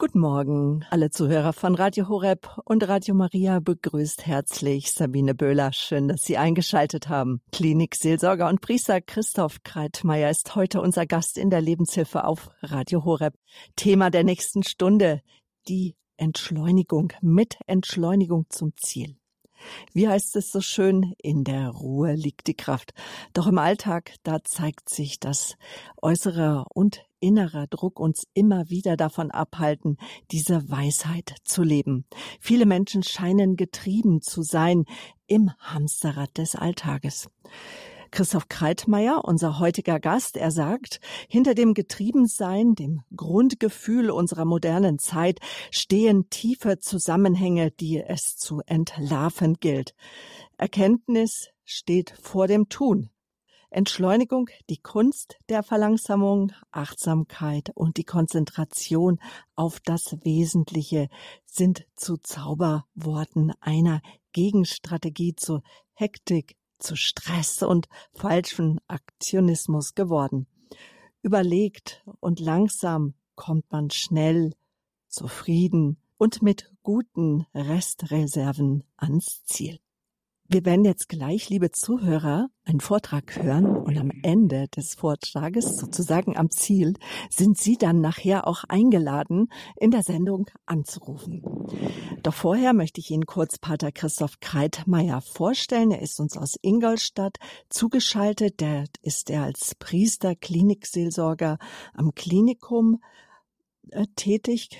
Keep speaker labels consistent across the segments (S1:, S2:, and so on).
S1: Guten Morgen, alle Zuhörer von Radio Horeb und Radio Maria begrüßt herzlich Sabine Böhler. Schön, dass Sie eingeschaltet haben. Klinikseelsorger und Priester Christoph Kreitmeier ist heute unser Gast in der Lebenshilfe auf Radio Horeb. Thema der nächsten Stunde, die Entschleunigung mit Entschleunigung zum Ziel. Wie heißt es so schön, in der Ruhe liegt die Kraft. Doch im Alltag, da zeigt sich, dass äußerer und innerer Druck uns immer wieder davon abhalten, diese Weisheit zu leben. Viele Menschen scheinen getrieben zu sein im Hamsterrad des Alltages. Christoph Kreitmeier, unser heutiger Gast, er sagt, hinter dem Getriebensein, dem Grundgefühl unserer modernen Zeit stehen tiefe Zusammenhänge, die es zu entlarven gilt. Erkenntnis steht vor dem Tun. Entschleunigung, die Kunst der Verlangsamung, Achtsamkeit und die Konzentration auf das Wesentliche sind zu Zauberworten einer Gegenstrategie zu Hektik, zu Stress und falschem Aktionismus geworden. Überlegt und langsam kommt man schnell, zufrieden und mit guten Restreserven ans Ziel. Wir werden jetzt gleich, liebe Zuhörer, einen Vortrag hören und am Ende des Vortrages, sozusagen am Ziel, sind Sie dann nachher auch eingeladen, in der Sendung anzurufen. Doch vorher möchte ich Ihnen kurz Pater Christoph Kreitmeier vorstellen. Er ist uns aus Ingolstadt zugeschaltet. Der ist er als Priester, Klinikseelsorger am Klinikum äh, tätig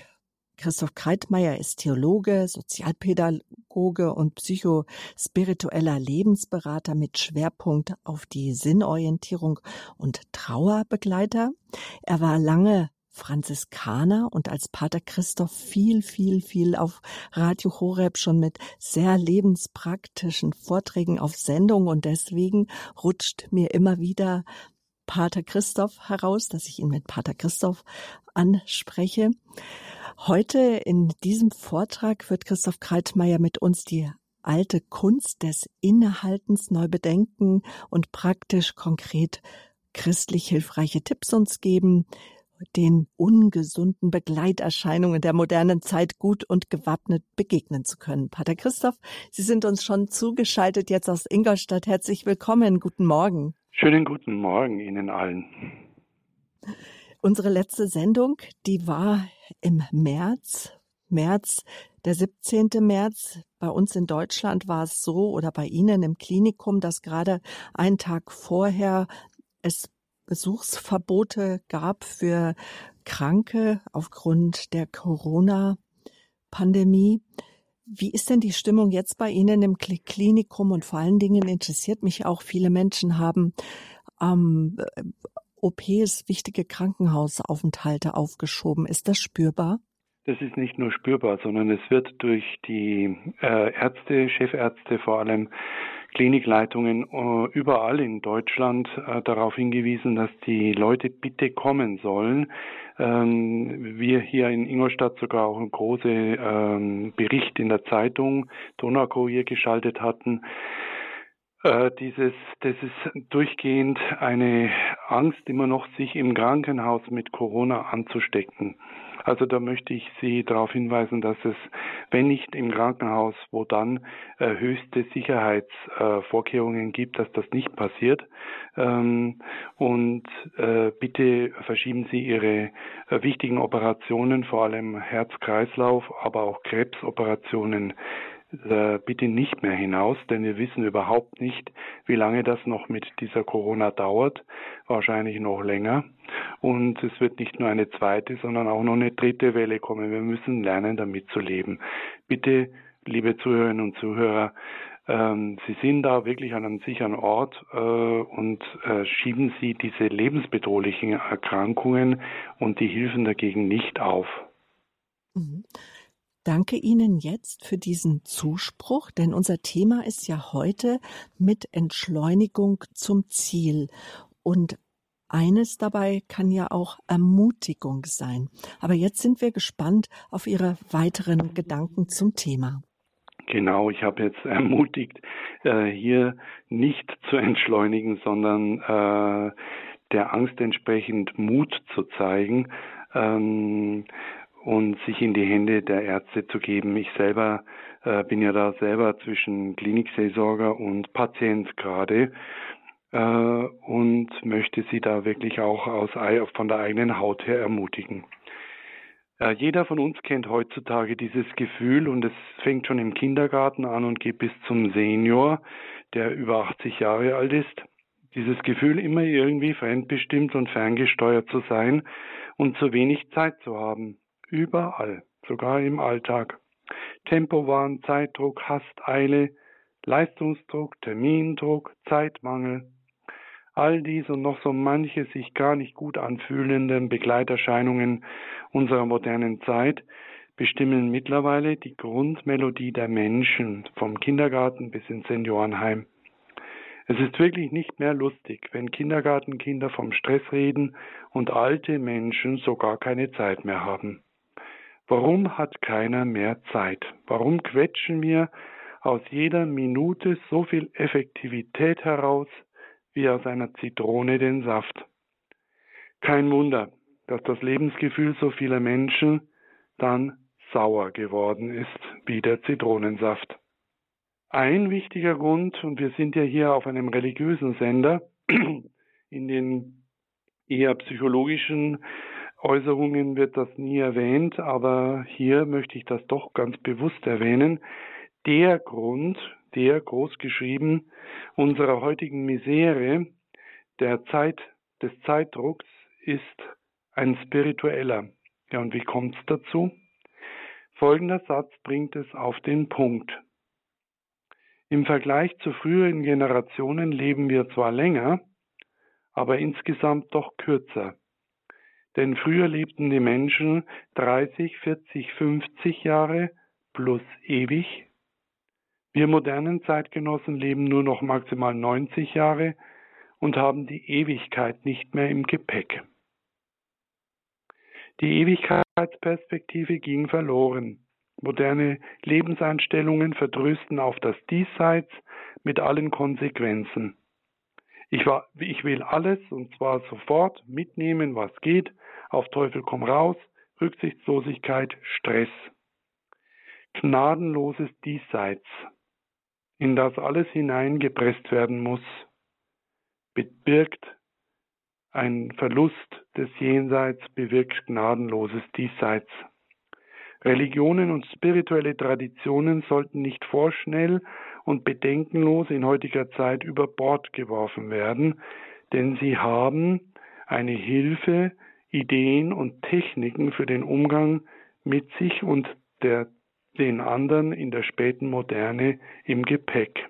S1: Christoph Kreitmeier ist Theologe, Sozialpädagoge und psychospiritueller Lebensberater mit Schwerpunkt auf die Sinnorientierung und Trauerbegleiter. Er war lange Franziskaner und als Pater Christoph viel, viel, viel auf Radio Horeb schon mit sehr lebenspraktischen Vorträgen auf Sendung und deswegen rutscht mir immer wieder Pater Christoph heraus, dass ich ihn mit Pater Christoph anspreche. Heute in diesem Vortrag wird Christoph Kreitmeier mit uns die alte Kunst des Innehaltens neu bedenken und praktisch konkret christlich hilfreiche Tipps uns geben, den ungesunden Begleiterscheinungen der modernen Zeit gut und gewappnet begegnen zu können. Pater Christoph, Sie sind uns schon zugeschaltet jetzt aus Ingolstadt. Herzlich willkommen. Guten Morgen.
S2: Schönen guten Morgen Ihnen allen.
S1: Unsere letzte Sendung, die war im März, März, der 17. März. Bei uns in Deutschland war es so oder bei Ihnen im Klinikum, dass gerade einen Tag vorher es Besuchsverbote gab für Kranke aufgrund der Corona-Pandemie. Wie ist denn die Stimmung jetzt bei Ihnen im Klinikum? Und vor allen Dingen interessiert mich auch, viele Menschen haben ähm, OPs, wichtige Krankenhausaufenthalte aufgeschoben. Ist das spürbar?
S2: Das ist nicht nur spürbar, sondern es wird durch die äh, Ärzte, Chefärzte vor allem, Klinikleitungen äh, überall in Deutschland äh, darauf hingewiesen, dass die Leute bitte kommen sollen. Ähm, wir hier in Ingolstadt sogar auch einen großen ähm, Bericht in der Zeitung Donaukurier geschaltet hatten, äh, dieses, das ist durchgehend eine Angst immer noch, sich im Krankenhaus mit Corona anzustecken. Also da möchte ich Sie darauf hinweisen, dass es, wenn nicht im Krankenhaus, wo dann äh, höchste Sicherheitsvorkehrungen äh, gibt, dass das nicht passiert. Ähm, und äh, bitte verschieben Sie Ihre äh, wichtigen Operationen, vor allem Herz-Kreislauf, aber auch Krebsoperationen äh, bitte nicht mehr hinaus, denn wir wissen überhaupt nicht, wie lange das noch mit dieser Corona dauert. Wahrscheinlich noch länger. Und es wird nicht nur eine zweite, sondern auch noch eine dritte Welle kommen. Wir müssen lernen, damit zu leben. Bitte, liebe Zuhörerinnen und Zuhörer, ähm, Sie sind da wirklich an einem sicheren Ort äh, und äh, schieben Sie diese lebensbedrohlichen Erkrankungen und die Hilfen dagegen nicht auf.
S1: Mhm danke Ihnen jetzt für diesen Zuspruch, denn unser Thema ist ja heute mit Entschleunigung zum Ziel. Und eines dabei kann ja auch Ermutigung sein. Aber jetzt sind wir gespannt auf Ihre weiteren Gedanken zum Thema.
S2: Genau, ich habe jetzt ermutigt, äh, hier nicht zu entschleunigen, sondern äh, der Angst entsprechend Mut zu zeigen. Ähm, und sich in die Hände der Ärzte zu geben. Ich selber äh, bin ja da selber zwischen Klinikseelsorger und Patient gerade und möchte Sie da wirklich auch aus, von der eigenen Haut her ermutigen. Äh, jeder von uns kennt heutzutage dieses Gefühl und es fängt schon im Kindergarten an und geht bis zum Senior, der über 80 Jahre alt ist. Dieses Gefühl, immer irgendwie fremdbestimmt und ferngesteuert zu sein und zu wenig Zeit zu haben. Überall, sogar im Alltag. Tempowahn, Zeitdruck, Hast, Eile, Leistungsdruck, Termindruck, Zeitmangel. All dies und noch so manche sich gar nicht gut anfühlenden Begleiterscheinungen unserer modernen Zeit bestimmen mittlerweile die Grundmelodie der Menschen vom Kindergarten bis ins Seniorenheim. Es ist wirklich nicht mehr lustig, wenn Kindergartenkinder vom Stress reden und alte Menschen sogar keine Zeit mehr haben. Warum hat keiner mehr Zeit? Warum quetschen wir aus jeder Minute so viel Effektivität heraus wie aus einer Zitrone den Saft? Kein Wunder, dass das Lebensgefühl so vieler Menschen dann sauer geworden ist wie der Zitronensaft. Ein wichtiger Grund, und wir sind ja hier auf einem religiösen Sender, in den eher psychologischen Äußerungen wird das nie erwähnt, aber hier möchte ich das doch ganz bewusst erwähnen. Der Grund, der groß geschrieben unserer heutigen Misere, der Zeit, des Zeitdrucks, ist ein spiritueller. Ja, und wie kommt es dazu? Folgender Satz bringt es auf den Punkt. Im Vergleich zu früheren Generationen leben wir zwar länger, aber insgesamt doch kürzer. Denn früher lebten die Menschen 30, 40, 50 Jahre plus ewig. Wir modernen Zeitgenossen leben nur noch maximal 90 Jahre und haben die Ewigkeit nicht mehr im Gepäck. Die Ewigkeitsperspektive ging verloren. Moderne Lebenseinstellungen verdrösten auf das Diesseits mit allen Konsequenzen. Ich, war, ich will alles und zwar sofort mitnehmen, was geht, auf Teufel komm raus, Rücksichtslosigkeit, Stress. Gnadenloses Diesseits, in das alles hineingepresst werden muss, bewirkt ein Verlust des Jenseits, bewirkt gnadenloses Diesseits. Religionen und spirituelle Traditionen sollten nicht vorschnell und bedenkenlos in heutiger Zeit über Bord geworfen werden, denn sie haben eine Hilfe, Ideen und Techniken für den Umgang mit sich und der, den anderen in der späten Moderne im Gepäck.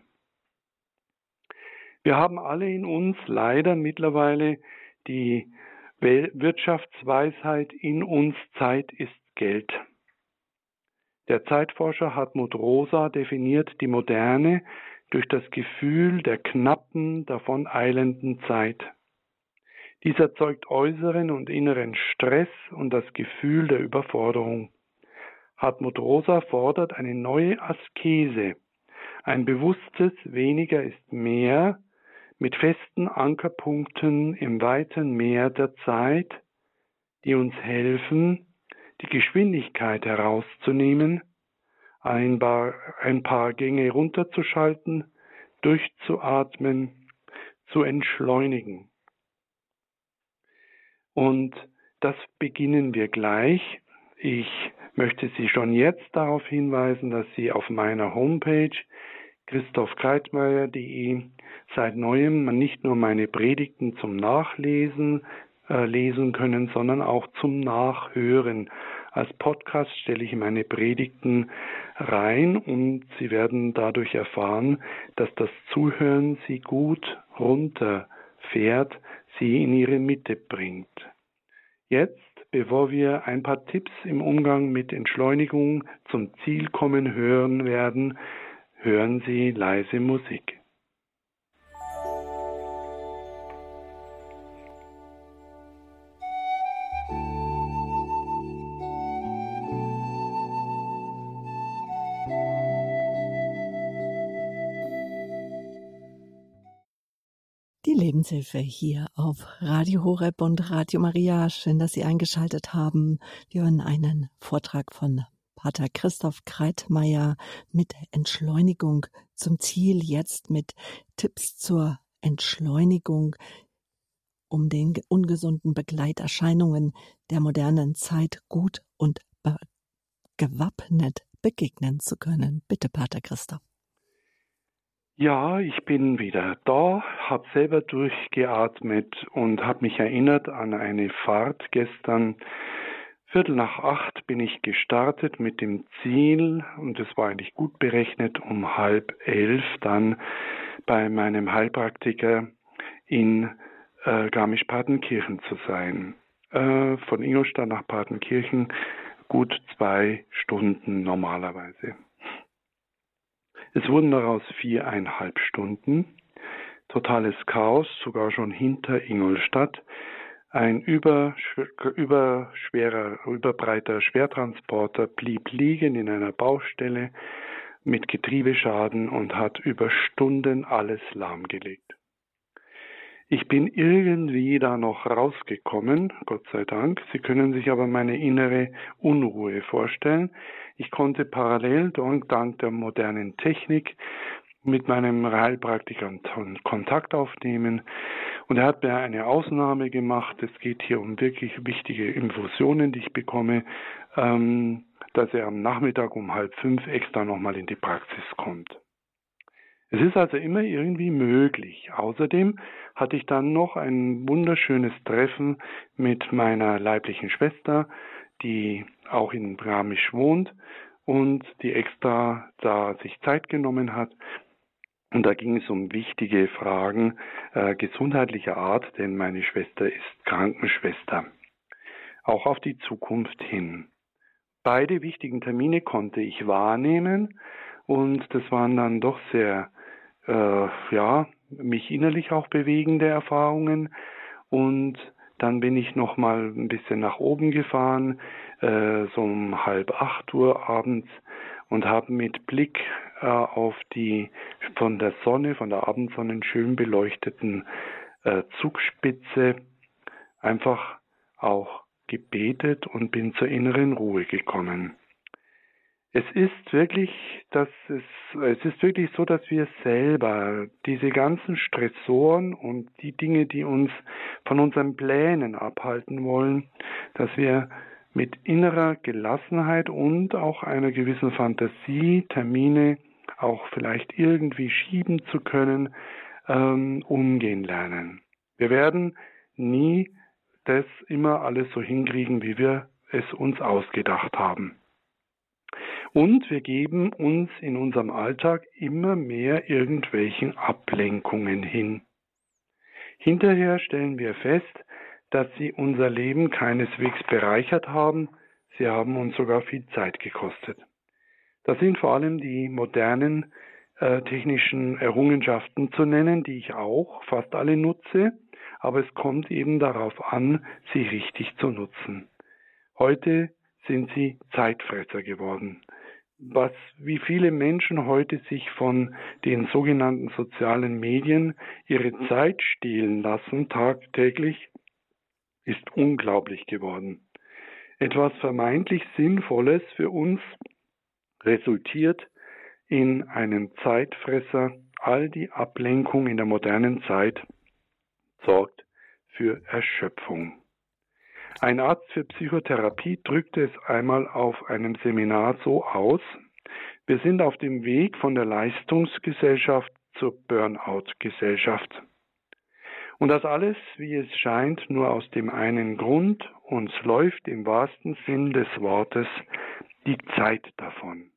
S2: Wir haben alle in uns leider mittlerweile die Wirtschaftsweisheit in uns Zeit ist Geld. Der Zeitforscher Hartmut Rosa definiert die Moderne durch das Gefühl der knappen, davon eilenden Zeit. Dies erzeugt äußeren und inneren Stress und das Gefühl der Überforderung. Hartmut Rosa fordert eine neue Askese, ein bewusstes Weniger ist mehr, mit festen Ankerpunkten im weiten Meer der Zeit, die uns helfen, die Geschwindigkeit herauszunehmen, ein paar, ein paar Gänge runterzuschalten, durchzuatmen, zu entschleunigen. Und das beginnen wir gleich. Ich möchte Sie schon jetzt darauf hinweisen, dass Sie auf meiner Homepage christophkreitmeier.de seit neuem nicht nur meine Predigten zum Nachlesen äh, lesen können, sondern auch zum Nachhören. Als Podcast stelle ich meine Predigten rein und Sie werden dadurch erfahren, dass das Zuhören Sie gut runterfährt, Sie in Ihre Mitte bringt. Jetzt, bevor wir ein paar Tipps im Umgang mit Entschleunigung zum Ziel kommen hören werden, hören Sie leise Musik.
S1: Lebenshilfe hier auf Radio Horeb und Radio Maria. Schön, dass Sie eingeschaltet haben. Wir hören einen Vortrag von Pater Christoph Kreitmeier mit Entschleunigung zum Ziel, jetzt mit Tipps zur Entschleunigung, um den ungesunden Begleiterscheinungen der modernen Zeit gut und gewappnet begegnen zu können. Bitte, Pater Christoph.
S2: Ja, ich bin wieder da, habe selber durchgeatmet und habe mich erinnert an eine Fahrt gestern. Viertel nach acht bin ich gestartet mit dem Ziel, und es war eigentlich gut berechnet, um halb elf dann bei meinem Heilpraktiker in äh, Garmisch-Partenkirchen zu sein. Äh, von Ingolstadt nach Partenkirchen gut zwei Stunden normalerweise. Es wurden daraus viereinhalb Stunden. Totales Chaos, sogar schon hinter Ingolstadt. Ein überschwerer, überbreiter Schwertransporter blieb liegen in einer Baustelle mit Getriebeschaden und hat über Stunden alles lahmgelegt. Ich bin irgendwie da noch rausgekommen, Gott sei Dank. Sie können sich aber meine innere Unruhe vorstellen. Ich konnte parallel dank der modernen Technik mit meinem Heilpraktiker Kontakt aufnehmen und er hat mir eine Ausnahme gemacht. Es geht hier um wirklich wichtige Infusionen, die ich bekomme, ähm, dass er am Nachmittag um halb fünf extra nochmal in die Praxis kommt. Es ist also immer irgendwie möglich. Außerdem hatte ich dann noch ein wunderschönes Treffen mit meiner leiblichen Schwester, die auch in Bramisch wohnt und die extra da sich Zeit genommen hat. Und da ging es um wichtige Fragen äh, gesundheitlicher Art, denn meine Schwester ist Krankenschwester. Auch auf die Zukunft hin. Beide wichtigen Termine konnte ich wahrnehmen und das waren dann doch sehr äh, ja, mich innerlich auch bewegende Erfahrungen. Und dann bin ich noch mal ein bisschen nach oben gefahren, äh, so um halb acht Uhr abends und habe mit Blick äh, auf die von der Sonne, von der Abendsonne schön beleuchteten äh, Zugspitze einfach auch gebetet und bin zur inneren Ruhe gekommen. Es ist wirklich, dass es, es ist wirklich so, dass wir selber diese ganzen Stressoren und die Dinge, die uns von unseren Plänen abhalten wollen, dass wir mit innerer Gelassenheit und auch einer gewissen Fantasie Termine auch vielleicht irgendwie schieben zu können, ähm, umgehen lernen. Wir werden nie das immer alles so hinkriegen, wie wir es uns ausgedacht haben. Und wir geben uns in unserem Alltag immer mehr irgendwelchen Ablenkungen hin. Hinterher stellen wir fest, dass sie unser Leben keineswegs bereichert haben, sie haben uns sogar viel Zeit gekostet. Das sind vor allem die modernen äh, technischen Errungenschaften zu nennen, die ich auch fast alle nutze, aber es kommt eben darauf an, sie richtig zu nutzen. Heute sind sie Zeitfresser geworden was, wie viele Menschen heute sich von den sogenannten sozialen Medien ihre Zeit stehlen lassen, tagtäglich, ist unglaublich geworden. Etwas vermeintlich Sinnvolles für uns resultiert in einem Zeitfresser. All die Ablenkung in der modernen Zeit sorgt für Erschöpfung. Ein Arzt für Psychotherapie drückte es einmal auf einem Seminar so aus, wir sind auf dem Weg von der Leistungsgesellschaft zur Burnout-Gesellschaft. Und das alles, wie es scheint, nur aus dem einen Grund, uns läuft im wahrsten Sinn des Wortes die Zeit davon.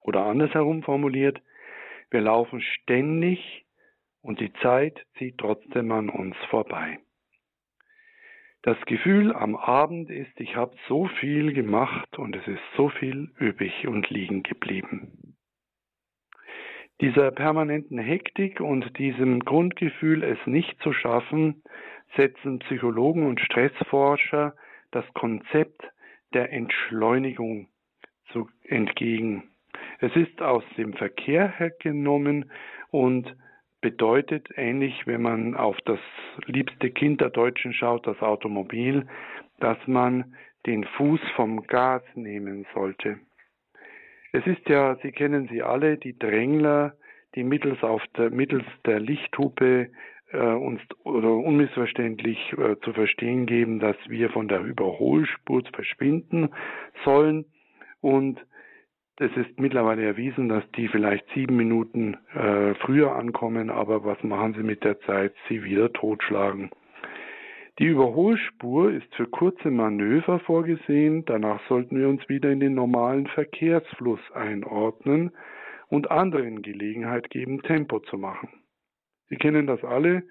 S2: Oder andersherum formuliert, wir laufen ständig und die Zeit zieht trotzdem an uns vorbei. Das Gefühl am Abend ist, ich habe so viel gemacht und es ist so viel übrig und liegen geblieben. Dieser permanenten Hektik und diesem Grundgefühl, es nicht zu schaffen, setzen Psychologen und Stressforscher das Konzept der Entschleunigung entgegen. Es ist aus dem Verkehr hergenommen und bedeutet ähnlich, wenn man auf das liebste Kind der Deutschen schaut, das Automobil, dass man den Fuß vom Gas nehmen sollte. Es ist ja, Sie kennen sie alle, die Drängler, die mittels, der, mittels der Lichthupe äh, uns oder unmissverständlich äh, zu verstehen geben, dass wir von der Überholspur verschwinden sollen. Und es ist mittlerweile erwiesen, dass die vielleicht sieben Minuten äh, früher ankommen, aber was machen sie mit der Zeit? Sie wieder totschlagen. Die Überholspur ist für kurze Manöver vorgesehen, danach sollten wir uns wieder in den normalen Verkehrsfluss einordnen und anderen Gelegenheit geben, Tempo zu machen. Sie kennen das alle,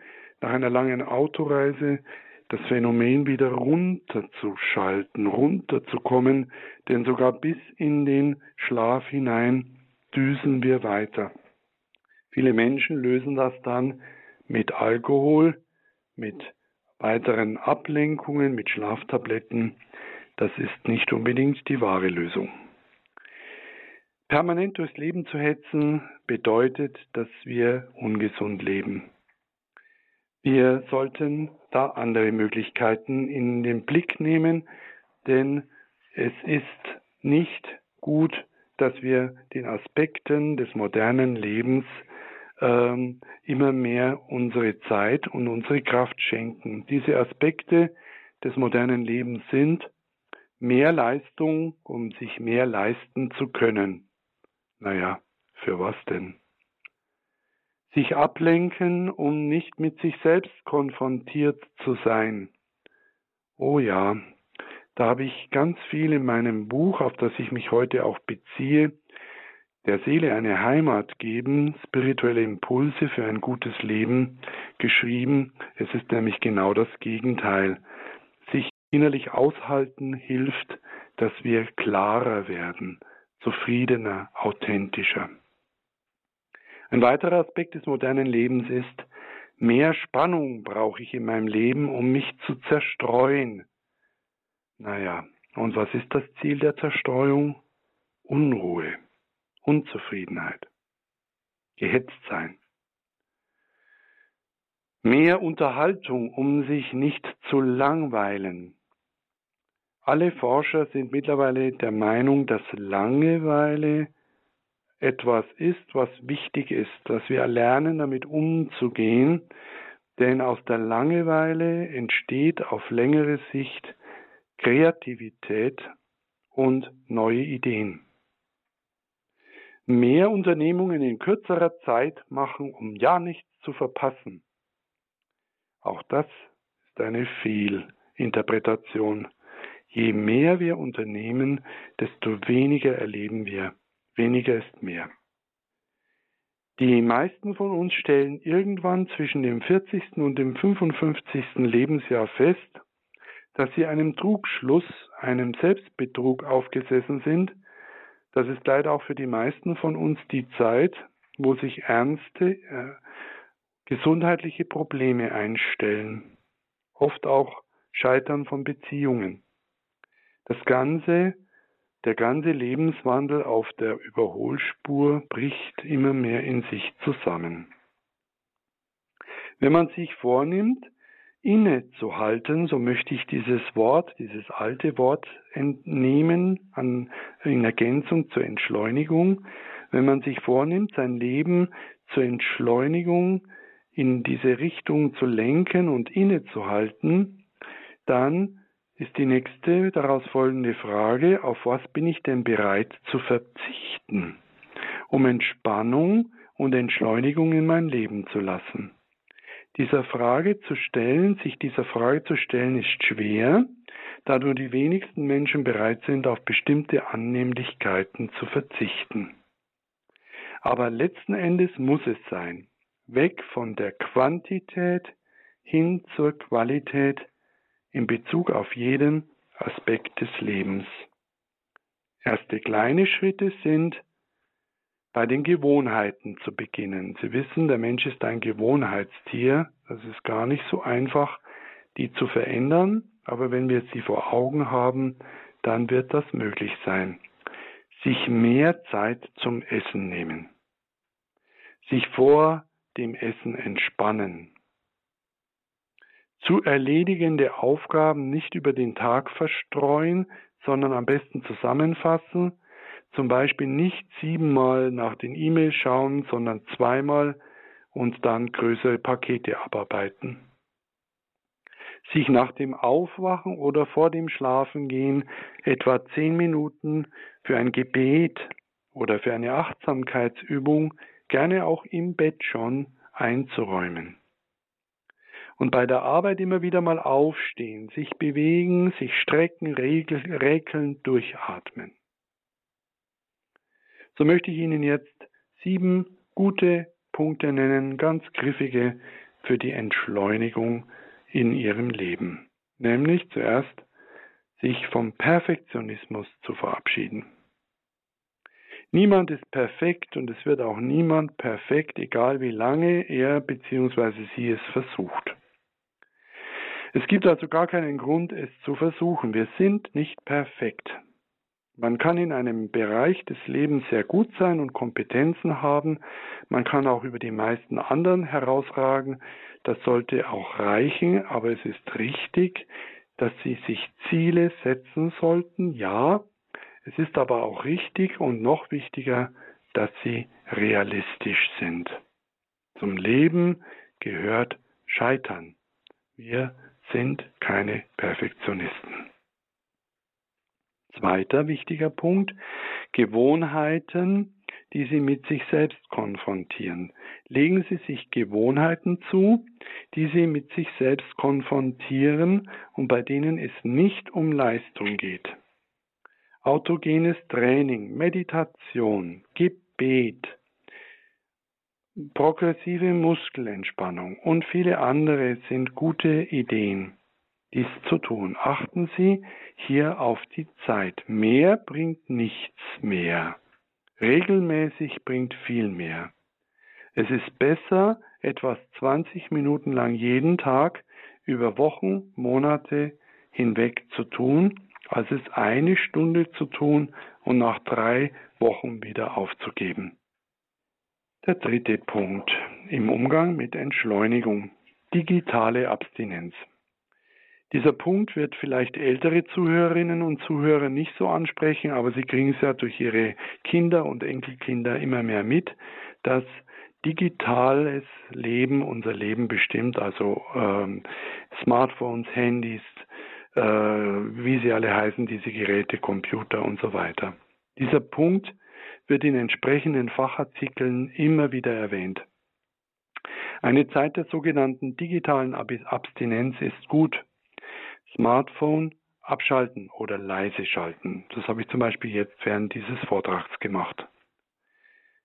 S2: nach einer langen Autoreise das Phänomen wieder runterzuschalten, runterzukommen, denn sogar bis in den Schlaf hinein düsen wir weiter. Viele Menschen lösen das dann mit Alkohol, mit weiteren Ablenkungen mit Schlaftabletten, das ist nicht unbedingt die wahre Lösung. Permanent durchs Leben zu hetzen bedeutet, dass wir ungesund leben. Wir sollten da andere Möglichkeiten in den Blick nehmen, denn es ist nicht gut, dass wir den Aspekten des modernen Lebens ähm, immer mehr unsere Zeit und unsere Kraft schenken. Diese Aspekte des modernen Lebens sind mehr Leistung, um sich mehr leisten zu können. Naja, für was denn? Sich ablenken, um nicht mit sich selbst konfrontiert zu sein. Oh ja, da habe ich ganz viel in meinem Buch, auf das ich mich heute auch beziehe, der Seele eine Heimat geben, spirituelle Impulse für ein gutes Leben geschrieben. Es ist nämlich genau das Gegenteil. Sich innerlich aushalten hilft, dass wir klarer werden, zufriedener, authentischer. Ein weiterer Aspekt des modernen Lebens ist, mehr Spannung brauche ich in meinem Leben, um mich zu zerstreuen. Naja, und was ist das Ziel der Zerstreuung? Unruhe. Unzufriedenheit, gehetzt sein. Mehr Unterhaltung, um sich nicht zu langweilen. Alle Forscher sind mittlerweile der Meinung, dass Langeweile etwas ist, was wichtig ist, dass wir lernen, damit umzugehen, denn aus der Langeweile entsteht auf längere Sicht Kreativität und neue Ideen mehr Unternehmungen in kürzerer Zeit machen, um ja nichts zu verpassen. Auch das ist eine Fehlinterpretation. Je mehr wir unternehmen, desto weniger erleben wir. Weniger ist mehr. Die meisten von uns stellen irgendwann zwischen dem 40. und dem 55. Lebensjahr fest, dass sie einem Trugschluss, einem Selbstbetrug aufgesessen sind, das ist leider auch für die meisten von uns die Zeit, wo sich ernste äh, gesundheitliche Probleme einstellen, oft auch Scheitern von Beziehungen. Das Ganze, der ganze Lebenswandel auf der Überholspur bricht immer mehr in sich zusammen. Wenn man sich vornimmt, innezuhalten, so möchte ich dieses Wort, dieses alte Wort entnehmen an, in Ergänzung zur Entschleunigung. Wenn man sich vornimmt, sein Leben zur Entschleunigung in diese Richtung zu lenken und innezuhalten, dann ist die nächste daraus folgende Frage, auf was bin ich denn bereit zu verzichten, um Entspannung und Entschleunigung in mein Leben zu lassen? Dieser Frage zu stellen, sich dieser Frage zu stellen, ist schwer, da nur die wenigsten Menschen bereit sind, auf bestimmte Annehmlichkeiten zu verzichten. Aber letzten Endes muss es sein. Weg von der Quantität hin zur Qualität in Bezug auf jeden Aspekt des Lebens. Erste kleine Schritte sind, bei den Gewohnheiten zu beginnen. Sie wissen, der Mensch ist ein Gewohnheitstier. Das ist gar nicht so einfach, die zu verändern. Aber wenn wir sie vor Augen haben, dann wird das möglich sein. Sich mehr Zeit zum Essen nehmen. Sich vor dem Essen entspannen. Zu erledigende Aufgaben nicht über den Tag verstreuen, sondern am besten zusammenfassen, zum Beispiel nicht siebenmal nach den E-Mails schauen, sondern zweimal und dann größere Pakete abarbeiten. Sich nach dem Aufwachen oder vor dem Schlafengehen etwa zehn Minuten für ein Gebet oder für eine Achtsamkeitsübung, gerne auch im Bett schon, einzuräumen. Und bei der Arbeit immer wieder mal aufstehen, sich bewegen, sich strecken, räkeln, durchatmen. So möchte ich Ihnen jetzt sieben gute Punkte nennen, ganz griffige für die Entschleunigung in Ihrem Leben. Nämlich zuerst sich vom Perfektionismus zu verabschieden. Niemand ist perfekt und es wird auch niemand perfekt, egal wie lange er bzw. sie es versucht. Es gibt also gar keinen Grund, es zu versuchen. Wir sind nicht perfekt. Man kann in einem Bereich des Lebens sehr gut sein und Kompetenzen haben. Man kann auch über die meisten anderen herausragen. Das sollte auch reichen, aber es ist richtig, dass Sie sich Ziele setzen sollten. Ja, es ist aber auch richtig und noch wichtiger, dass Sie realistisch sind. Zum Leben gehört Scheitern. Wir sind keine Perfektionisten. Zweiter wichtiger Punkt, Gewohnheiten, die Sie mit sich selbst konfrontieren. Legen Sie sich Gewohnheiten zu, die Sie mit sich selbst konfrontieren und bei denen es nicht um Leistung geht. Autogenes Training, Meditation, Gebet, progressive Muskelentspannung und viele andere sind gute Ideen dies zu tun. Achten Sie hier auf die Zeit. Mehr bringt nichts mehr. Regelmäßig bringt viel mehr. Es ist besser, etwas 20 Minuten lang jeden Tag über Wochen, Monate hinweg zu tun, als es eine Stunde zu tun und nach drei Wochen wieder aufzugeben. Der dritte Punkt im Umgang mit Entschleunigung. Digitale Abstinenz. Dieser Punkt wird vielleicht ältere Zuhörerinnen und Zuhörer nicht so ansprechen, aber sie kriegen es ja durch ihre Kinder und Enkelkinder immer mehr mit, dass digitales Leben unser Leben bestimmt, also ähm, Smartphones, Handys, äh, wie sie alle heißen, diese Geräte, Computer und so weiter. Dieser Punkt wird in entsprechenden Fachartikeln immer wieder erwähnt. Eine Zeit der sogenannten digitalen Abstinenz ist gut, Smartphone abschalten oder leise schalten. Das habe ich zum Beispiel jetzt während dieses Vortrags gemacht.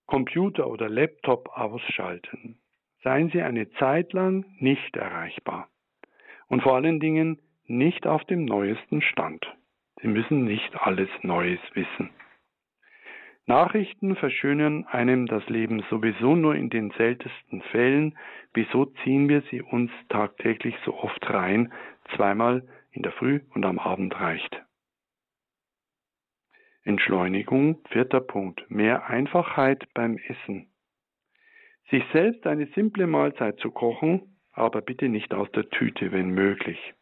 S2: Computer oder Laptop ausschalten. Seien Sie eine Zeit lang nicht erreichbar. Und vor allen Dingen nicht auf dem neuesten Stand. Sie müssen nicht alles Neues wissen. Nachrichten verschönern einem das Leben sowieso nur in den seltensten Fällen. Wieso ziehen wir sie uns tagtäglich so oft rein? Zweimal in der Früh und am Abend reicht. Entschleunigung, vierter Punkt, mehr Einfachheit beim Essen. Sich selbst eine simple Mahlzeit zu kochen, aber bitte nicht aus der Tüte, wenn möglich.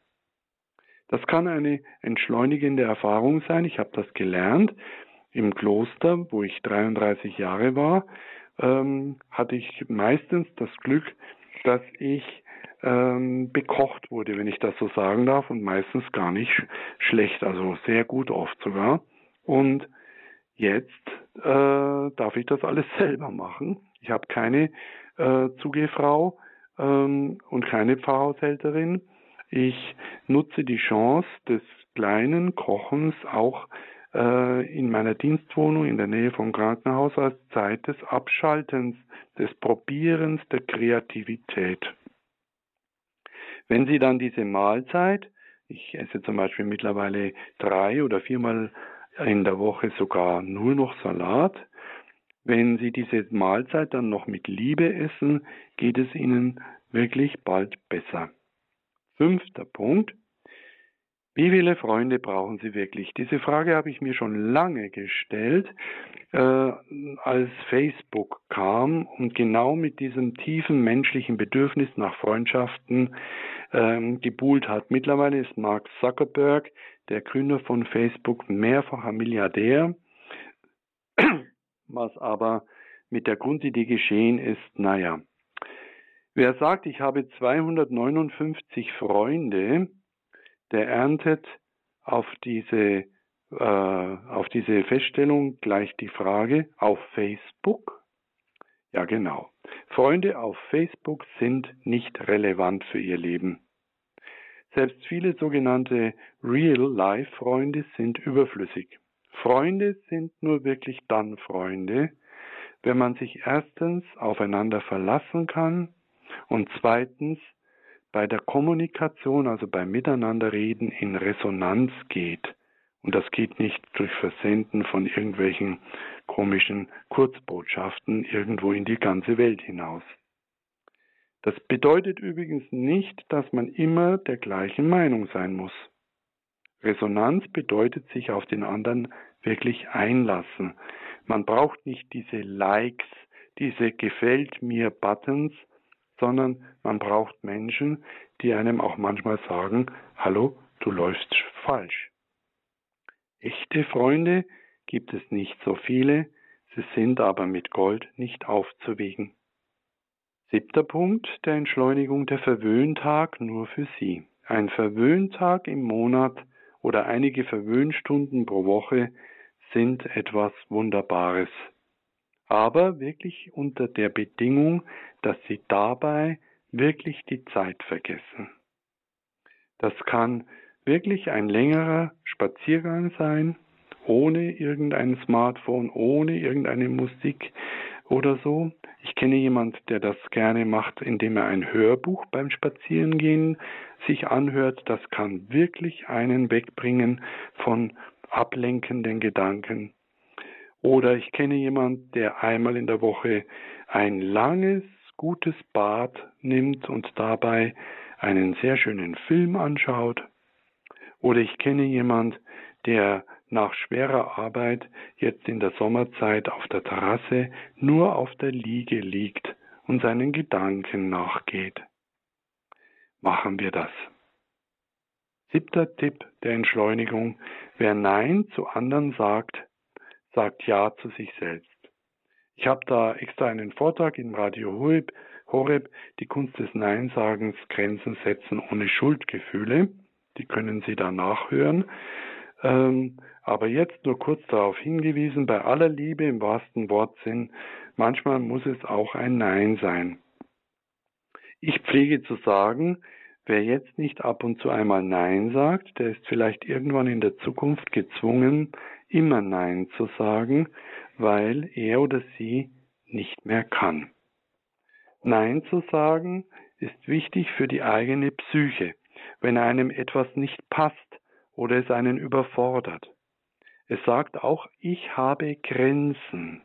S2: Das kann eine entschleunigende Erfahrung sein. Ich habe das gelernt. Im Kloster, wo ich 33 Jahre war, ähm, hatte ich meistens das Glück, dass ich ähm, bekocht wurde, wenn ich das so sagen darf, und meistens gar nicht schlecht, also sehr gut oft sogar. Und jetzt äh, darf ich das alles selber machen. Ich habe keine äh, Zugehfrau ähm, und keine Pfarrhaushälterin. Ich nutze die Chance des kleinen Kochens auch in meiner Dienstwohnung in der Nähe vom Krankenhaus als Zeit des Abschaltens, des Probierens, der Kreativität. Wenn Sie dann diese Mahlzeit, ich esse zum Beispiel mittlerweile drei oder viermal in der Woche sogar nur noch Salat, wenn Sie diese Mahlzeit dann noch mit Liebe essen, geht es Ihnen wirklich bald besser. Fünfter Punkt. Wie viele Freunde brauchen Sie wirklich? Diese Frage habe ich mir schon lange gestellt, äh, als Facebook kam und genau mit diesem tiefen menschlichen Bedürfnis nach Freundschaften ähm, gebuhlt hat. Mittlerweile ist Mark Zuckerberg, der Gründer von Facebook, mehrfacher Milliardär. Was aber mit der Grundidee geschehen ist, naja, wer sagt, ich habe 259 Freunde, der erntet auf diese, äh, auf diese Feststellung gleich die Frage, auf Facebook? Ja, genau. Freunde auf Facebook sind nicht relevant für ihr Leben. Selbst viele sogenannte Real-Life-Freunde sind überflüssig. Freunde sind nur wirklich dann Freunde, wenn man sich erstens aufeinander verlassen kann und zweitens bei der Kommunikation, also beim Miteinanderreden in Resonanz geht. Und das geht nicht durch Versenden von irgendwelchen komischen Kurzbotschaften irgendwo in die ganze Welt hinaus. Das bedeutet übrigens nicht, dass man immer der gleichen Meinung sein muss. Resonanz bedeutet sich auf den anderen wirklich einlassen. Man braucht nicht diese Likes, diese Gefällt mir Buttons, sondern man braucht Menschen, die einem auch manchmal sagen, hallo, du läufst falsch. Echte Freunde gibt es nicht so viele, sie sind aber mit Gold nicht aufzuwiegen. Siebter Punkt der Entschleunigung der Verwöhntag nur für Sie. Ein Verwöhntag im Monat oder einige Verwöhnstunden pro Woche sind etwas Wunderbares aber wirklich unter der Bedingung, dass sie dabei wirklich die Zeit vergessen. Das kann wirklich ein längerer Spaziergang sein, ohne irgendein Smartphone, ohne irgendeine Musik oder so. Ich kenne jemand, der das gerne macht, indem er ein Hörbuch beim Spazierengehen sich anhört. Das kann wirklich einen wegbringen von ablenkenden Gedanken. Oder ich kenne jemanden, der einmal in der Woche ein langes, gutes Bad nimmt und dabei einen sehr schönen Film anschaut. Oder ich kenne jemanden, der nach schwerer Arbeit jetzt in der Sommerzeit auf der Terrasse nur auf der Liege liegt und seinen Gedanken nachgeht. Machen wir das. Siebter Tipp der Entschleunigung. Wer Nein zu anderen sagt, sagt Ja zu sich selbst. Ich habe da extra einen Vortrag im Radio Horeb, die Kunst des Neinsagens, Grenzen setzen ohne Schuldgefühle. Die können Sie da nachhören. Ähm, aber jetzt nur kurz darauf hingewiesen, bei aller Liebe im wahrsten Wortsinn, manchmal muss es auch ein Nein sein. Ich pflege zu sagen, wer jetzt nicht ab und zu einmal Nein sagt, der ist vielleicht irgendwann in der Zukunft gezwungen, immer Nein zu sagen, weil er oder sie nicht mehr kann. Nein zu sagen ist wichtig für die eigene Psyche, wenn einem etwas nicht passt oder es einen überfordert. Es sagt auch, ich habe Grenzen.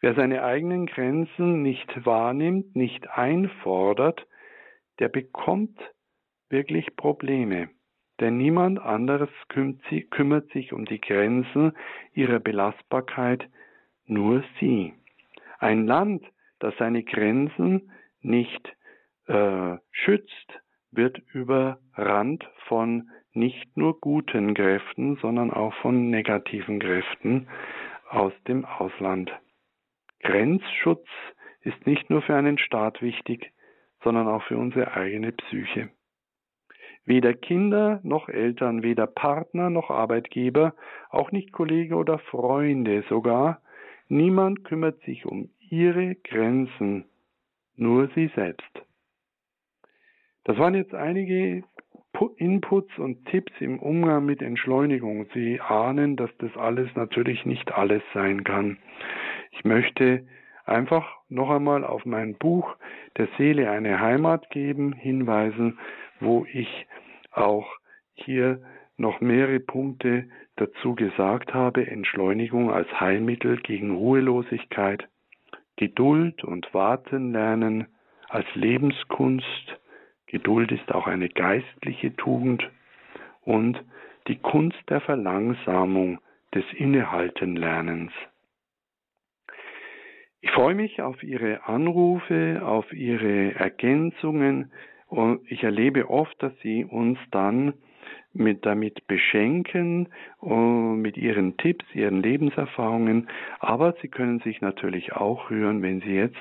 S2: Wer seine eigenen Grenzen nicht wahrnimmt, nicht einfordert, der bekommt wirklich Probleme denn niemand anderes kümmert sich um die Grenzen ihrer Belastbarkeit, nur sie. Ein Land, das seine Grenzen nicht äh, schützt, wird überrannt von nicht nur guten Kräften, sondern auch von negativen Kräften aus dem Ausland. Grenzschutz ist nicht nur für einen Staat wichtig, sondern auch für unsere eigene Psyche. Weder Kinder noch Eltern, weder Partner noch Arbeitgeber, auch nicht Kollege oder Freunde sogar, niemand kümmert sich um ihre Grenzen, nur sie selbst. Das waren jetzt einige Inputs und Tipps im Umgang mit Entschleunigung. Sie ahnen, dass das alles natürlich nicht alles sein kann. Ich möchte einfach noch einmal auf mein Buch Der Seele eine Heimat geben, hinweisen, wo ich auch hier noch mehrere Punkte dazu gesagt habe. Entschleunigung als Heilmittel gegen Ruhelosigkeit, Geduld und Warten lernen als Lebenskunst. Geduld ist auch eine geistliche Tugend und die Kunst der Verlangsamung des Innehaltenlernens. Ich freue mich auf Ihre Anrufe, auf Ihre Ergänzungen und ich erlebe oft, dass Sie uns dann mit damit beschenken uh, mit ihren Tipps, ihren Lebenserfahrungen, aber sie können sich natürlich auch rühren, wenn sie jetzt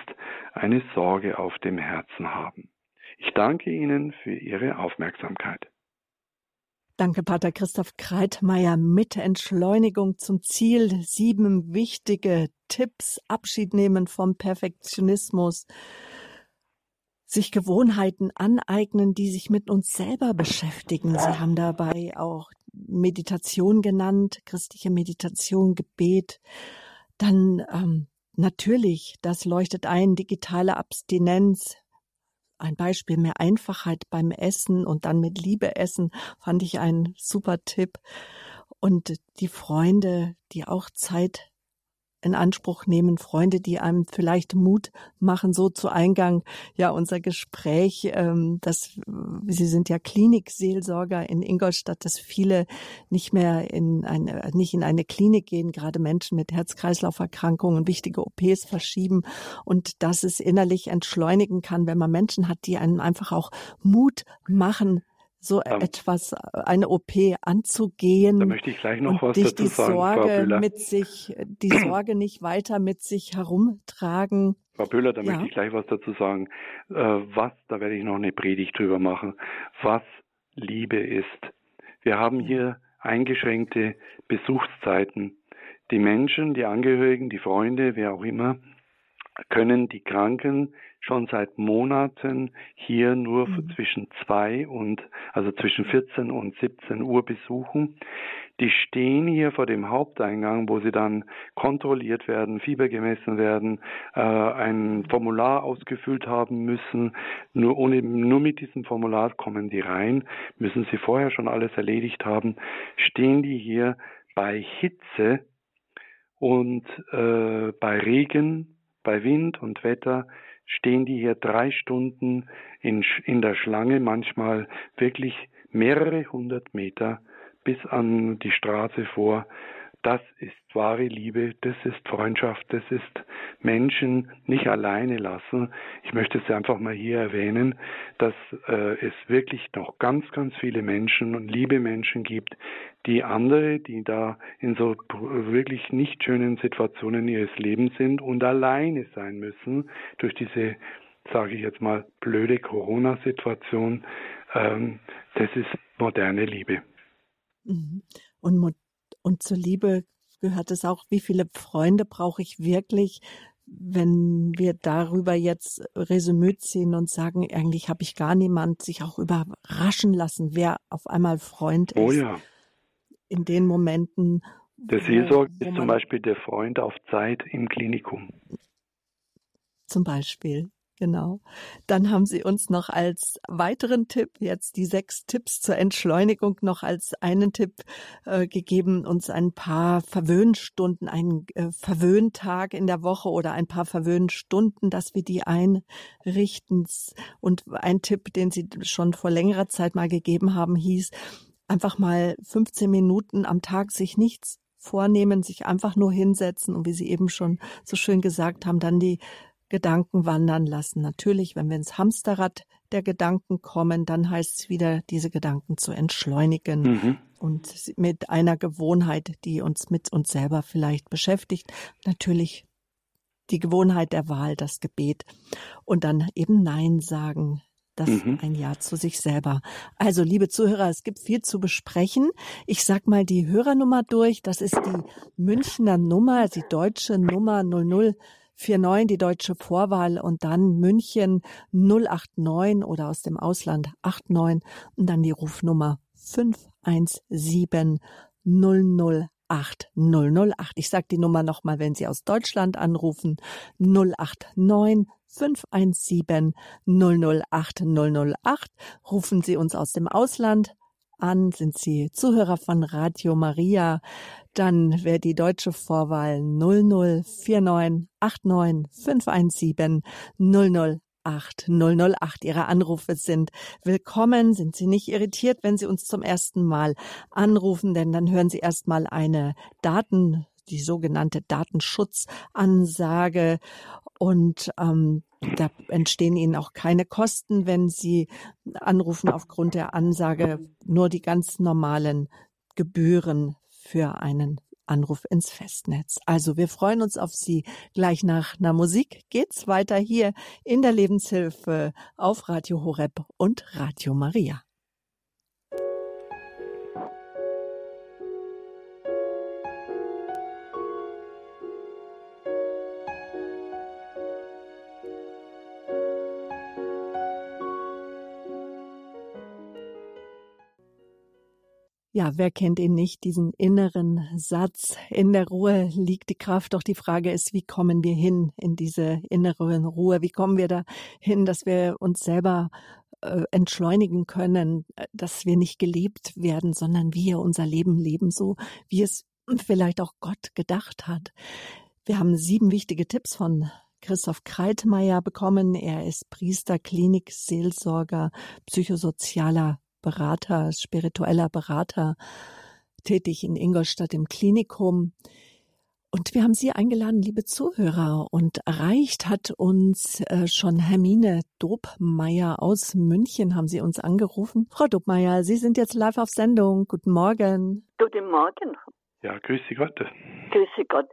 S2: eine Sorge auf dem Herzen haben. Ich danke Ihnen für Ihre Aufmerksamkeit.
S1: Danke, Pater Christoph Kreitmeier mit Entschleunigung zum Ziel. Sieben wichtige Tipps, Abschied nehmen vom Perfektionismus, sich Gewohnheiten aneignen, die sich mit uns selber beschäftigen. Sie haben dabei auch Meditation genannt, christliche Meditation, Gebet. Dann ähm, natürlich, das leuchtet ein, digitale Abstinenz, ein Beispiel mehr Einfachheit beim Essen und dann mit Liebe essen, fand ich ein super Tipp. Und die Freunde, die auch Zeit in Anspruch nehmen, Freunde, die einem vielleicht Mut machen, so zu Eingang. Ja, unser Gespräch, ähm, das, Sie sind ja Klinikseelsorger in Ingolstadt, dass viele nicht mehr in eine, nicht in eine Klinik gehen, gerade Menschen mit Herz-Kreislauf-Erkrankungen, wichtige OPs verschieben und dass es innerlich entschleunigen kann, wenn man Menschen hat, die einem einfach auch Mut machen, so ähm, etwas, eine OP anzugehen.
S2: Da möchte ich gleich noch was dazu
S1: die
S2: sagen,
S1: Sorge Frau mit sich, die Sorge nicht weiter mit sich herumtragen.
S2: Frau Böhler, da ja. möchte ich gleich was dazu sagen. Äh, was, da werde ich noch eine Predigt drüber machen, was Liebe ist. Wir haben hier eingeschränkte Besuchszeiten. Die Menschen, die Angehörigen, die Freunde, wer auch immer, können die Kranken schon seit Monaten hier nur mhm. zwischen zwei und, also zwischen 14 und 17 Uhr besuchen. Die stehen hier vor dem Haupteingang, wo sie dann kontrolliert werden, Fieber gemessen werden, äh, ein mhm. Formular ausgefüllt haben müssen. Nur, ohne, nur mit diesem Formular kommen die rein, müssen sie vorher schon alles erledigt haben. Stehen die hier bei Hitze und äh, bei Regen, bei Wind und Wetter stehen die hier drei Stunden in, in der Schlange, manchmal wirklich mehrere hundert Meter bis an die Straße vor. Das ist wahre Liebe, das ist Freundschaft, das ist Menschen nicht alleine lassen. Ich möchte es einfach mal hier erwähnen, dass äh, es wirklich noch ganz, ganz viele Menschen und liebe Menschen gibt, die andere, die da in so wirklich nicht schönen Situationen ihres Lebens sind und alleine sein müssen durch diese, sage ich jetzt mal, blöde Corona-Situation. Ähm, das ist moderne Liebe.
S1: Mhm. Und, und zur Liebe gehört es auch, wie viele Freunde brauche ich wirklich, wenn wir darüber jetzt Resümee ziehen und sagen, eigentlich habe ich gar niemand, sich auch überraschen lassen, wer auf einmal Freund
S2: oh ist. Oh ja.
S1: In den Momenten.
S2: Der Seelsorger ist zum Beispiel der Freund auf Zeit im Klinikum.
S1: Zum Beispiel. Genau. Dann haben Sie uns noch als weiteren Tipp jetzt die sechs Tipps zur Entschleunigung noch als einen Tipp äh, gegeben, uns ein paar Verwöhnstunden, einen äh, Verwöhntag in der Woche oder ein paar Verwöhnstunden, dass wir die einrichten. Und ein Tipp, den Sie schon vor längerer Zeit mal gegeben haben, hieß, einfach mal 15 Minuten am Tag sich nichts vornehmen, sich einfach nur hinsetzen und wie Sie eben schon so schön gesagt haben, dann die Gedanken wandern lassen. Natürlich, wenn wir ins Hamsterrad der Gedanken kommen, dann heißt es wieder, diese Gedanken zu entschleunigen mhm. und mit einer Gewohnheit, die uns mit uns selber vielleicht beschäftigt. Natürlich die Gewohnheit der Wahl, das Gebet und dann eben Nein sagen. Das mhm. ein Ja zu sich selber. Also, liebe Zuhörer, es gibt viel zu besprechen. Ich sag mal die Hörernummer durch. Das ist die Münchner Nummer, die deutsche Nummer 00 49 die deutsche Vorwahl und dann München 089 oder aus dem Ausland 89 und dann die Rufnummer 517 008 008. Ich sage die Nummer nochmal, wenn Sie aus Deutschland anrufen 089 517 008 008. Rufen Sie uns aus dem Ausland an, sind Sie Zuhörer von Radio Maria, dann wäre die deutsche Vorwahl 004989 517 008 008 008. Ihre Anrufe sind willkommen. Sind Sie nicht irritiert, wenn Sie uns zum ersten Mal anrufen, denn dann hören Sie erstmal eine Daten die sogenannte Datenschutzansage und ähm, da entstehen Ihnen auch keine Kosten, wenn Sie anrufen aufgrund der Ansage, nur die ganz normalen Gebühren für einen Anruf ins Festnetz. Also wir freuen uns auf Sie. Gleich nach einer Musik geht's weiter hier in der Lebenshilfe auf Radio Horeb und Radio Maria. Ja, wer kennt ihn nicht, diesen inneren Satz? In der Ruhe liegt die Kraft. Doch die Frage ist, wie kommen wir hin in diese innere Ruhe? Wie kommen wir da hin, dass wir uns selber äh, entschleunigen können, dass wir nicht gelebt werden, sondern wir unser Leben leben, so wie es vielleicht auch Gott gedacht hat. Wir haben sieben wichtige Tipps von Christoph Kreitmeier bekommen. Er ist Priester, Klinik, Seelsorger, psychosozialer Berater, spiritueller Berater, tätig in Ingolstadt im Klinikum. Und wir haben Sie eingeladen, liebe Zuhörer, und erreicht hat uns äh, schon Hermine Dobmeier aus München, haben Sie uns angerufen. Frau Dobmeier, Sie sind jetzt live auf Sendung. Guten Morgen.
S3: Guten Morgen.
S2: Ja, grüße Gott.
S3: Grüße Gott.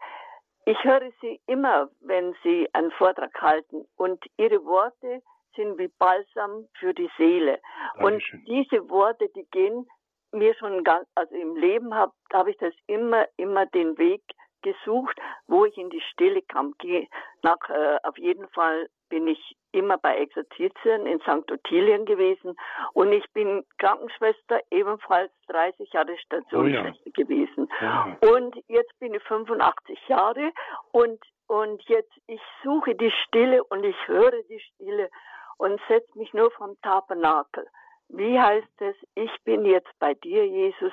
S3: Ich höre Sie immer, wenn Sie einen Vortrag halten und Ihre Worte sind wie Balsam für die Seele. Dankeschön. Und diese Worte, die gehen mir schon ganz, also im Leben habe hab ich das immer, immer den Weg gesucht, wo ich in die Stille kam. Gehe nach, äh, auf jeden Fall bin ich immer bei Exerzitien in St. Ottilien gewesen und ich bin Krankenschwester, ebenfalls 30 Jahre Stationsschwester oh ja. gewesen. Ja. Und jetzt bin ich 85 Jahre und, und jetzt, ich suche die Stille und ich höre die Stille und setze mich nur vom Tabernakel. Wie heißt es, ich bin jetzt bei dir, Jesus,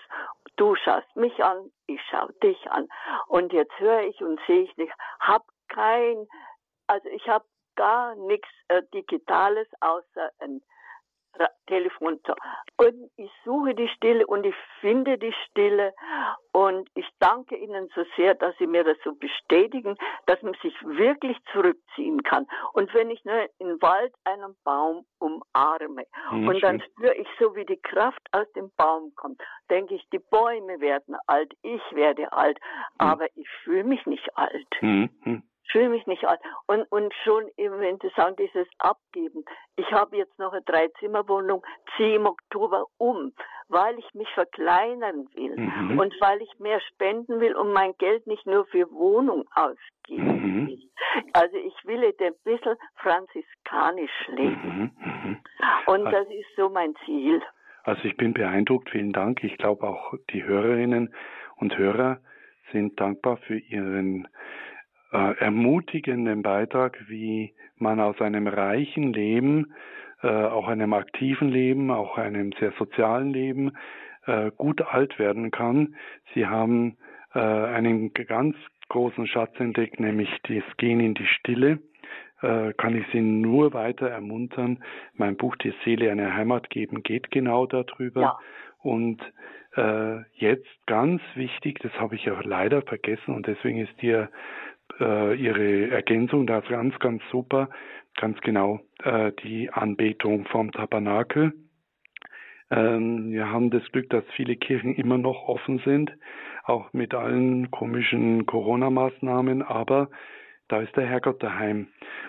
S3: du schaust mich an, ich schaue dich an. Und jetzt höre ich und sehe ich nicht, hab kein, also ich habe gar nichts äh, Digitales außer ein Telefon. Und ich suche die Stille und ich finde die Stille und ich danke Ihnen so sehr, dass Sie mir das so bestätigen, dass man sich wirklich zurückziehen kann. Und wenn ich nur im Wald einen Baum umarme mhm, und dann spüre ich so, wie die Kraft aus dem Baum kommt, denke ich, die Bäume werden alt, ich werde alt, mhm. aber ich fühle mich nicht alt. Mhm. Fühle mich nicht alt. Und, und schon eben, wenn Sie sagen, dieses Abgeben. Ich habe jetzt noch eine Dreizimmerwohnung, ziehe im Oktober um, weil ich mich verkleinern will mhm. und weil ich mehr spenden will und mein Geld nicht nur für Wohnung ausgeben mhm. will. Also ich will ein bisschen franziskanisch leben. Mhm. mhm. Und das ist so mein Ziel.
S2: Also ich bin beeindruckt, vielen Dank. Ich glaube auch die Hörerinnen und Hörer sind dankbar für Ihren äh, ermutigenden Beitrag, wie man aus einem reichen Leben, äh, auch einem aktiven Leben, auch einem sehr sozialen Leben äh, gut alt werden kann. Sie haben äh, einen ganz großen Schatz entdeckt, nämlich das Gehen in die Stille. Äh, kann ich Sie nur weiter ermuntern. Mein Buch Die Seele eine Heimat geben geht genau darüber. Ja. Und äh, jetzt ganz wichtig, das habe ich ja leider vergessen und deswegen ist dir äh, Ihre Ergänzung da ganz, ganz super, ganz genau äh, die Anbetung vom Tabernakel. Ähm, wir haben das Glück, dass viele Kirchen immer noch offen sind, auch mit allen komischen Corona-Maßnahmen, aber da ist der Herrgott daheim.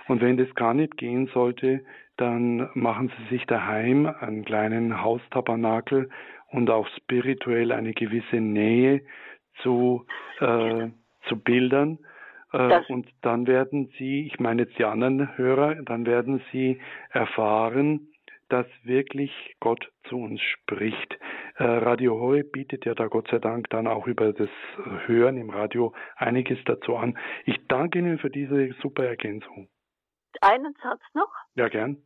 S2: Und wenn das gar nicht gehen sollte, dann machen Sie sich daheim einen kleinen Haustabernakel und auch spirituell eine gewisse Nähe zu, äh, zu Bildern äh, und dann werden Sie, ich meine jetzt die anderen Hörer, dann werden Sie erfahren, dass wirklich Gott zu uns spricht. Äh, Radio Horeb bietet ja da Gott sei Dank dann auch über das Hören im Radio einiges dazu an. Ich danke Ihnen für diese super Ergänzung.
S3: Einen Satz noch?
S2: Ja, gern.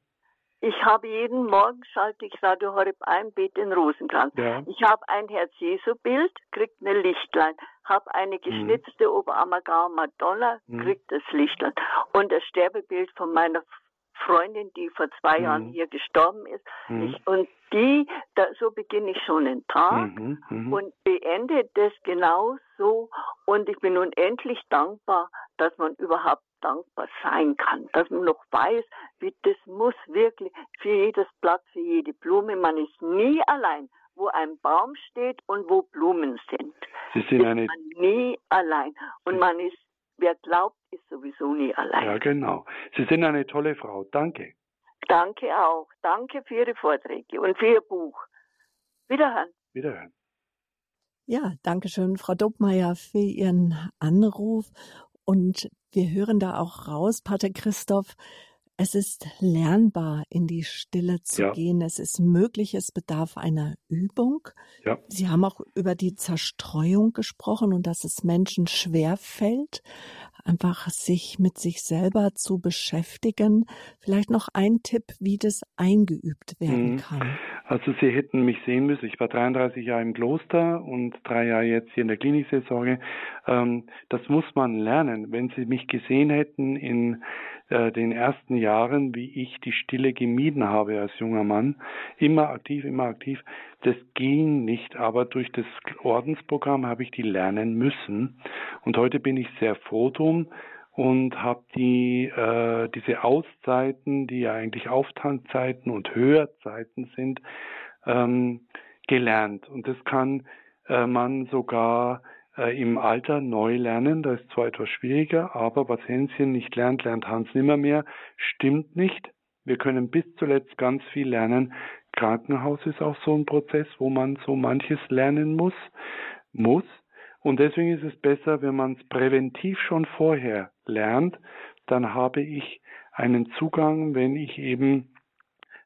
S3: Ich habe jeden Morgen schalte ich Radio Horeb ein, bete in Rosenkranz. Ja. Ich habe ein Herz-Jesu-Bild, kriegt eine Lichtlein. Habe eine mhm. geschnitzte mhm. Oberammergauer Madonna, kriegt das Lichtlein. Und das Sterbebild von meiner Freundin, die vor zwei mhm. Jahren hier gestorben ist. Mhm. Ich, und die, da, so beginne ich schon den Tag mhm. mhm. und beende das genau so. Und ich bin unendlich dankbar, dass man überhaupt dankbar sein kann, dass man noch weiß, wie das muss wirklich für jedes Blatt, für jede Blume. Man ist nie allein, wo ein Baum steht und wo Blumen sind.
S2: Sie sind ist eine
S3: man nie allein und man ist, wer glaubt, ist sowieso nie allein.
S2: Ja, genau. Sie sind eine tolle Frau. Danke.
S3: Danke auch. Danke für Ihre Vorträge und für Ihr Buch. Wiederhören.
S2: Wiederhören.
S1: Ja, danke schön, Frau Dobmeier, für Ihren Anruf. Und wir hören da auch raus, Pater Christoph, es ist lernbar, in die Stille zu ja. gehen. Es ist möglich, es bedarf einer Übung. Ja. Sie haben auch über die Zerstreuung gesprochen und dass es Menschen schwer fällt, einfach sich mit sich selber zu beschäftigen. Vielleicht noch ein Tipp, wie das eingeübt werden mhm. kann.
S2: Also Sie hätten mich sehen müssen. Ich war 33 Jahre im Kloster und drei Jahre jetzt hier in der Klinikseelsorge. Ähm, das muss man lernen. Wenn Sie mich gesehen hätten in äh, den ersten Jahren, wie ich die Stille gemieden habe als junger Mann. Immer aktiv, immer aktiv. Das ging nicht, aber durch das Ordensprogramm habe ich die lernen müssen. Und heute bin ich sehr froh drum und habe die äh, diese Auszeiten, die ja eigentlich Auftankzeiten und Hörzeiten sind, ähm, gelernt. Und das kann äh, man sogar äh, im Alter neu lernen. Das ist zwar etwas schwieriger, aber was Hänschen nicht lernt, lernt Hans nimmermehr. Stimmt nicht. Wir können bis zuletzt ganz viel lernen. Krankenhaus ist auch so ein Prozess, wo man so manches lernen muss, muss. Und deswegen ist es besser, wenn man es präventiv schon vorher lernt, dann habe ich einen Zugang, wenn ich eben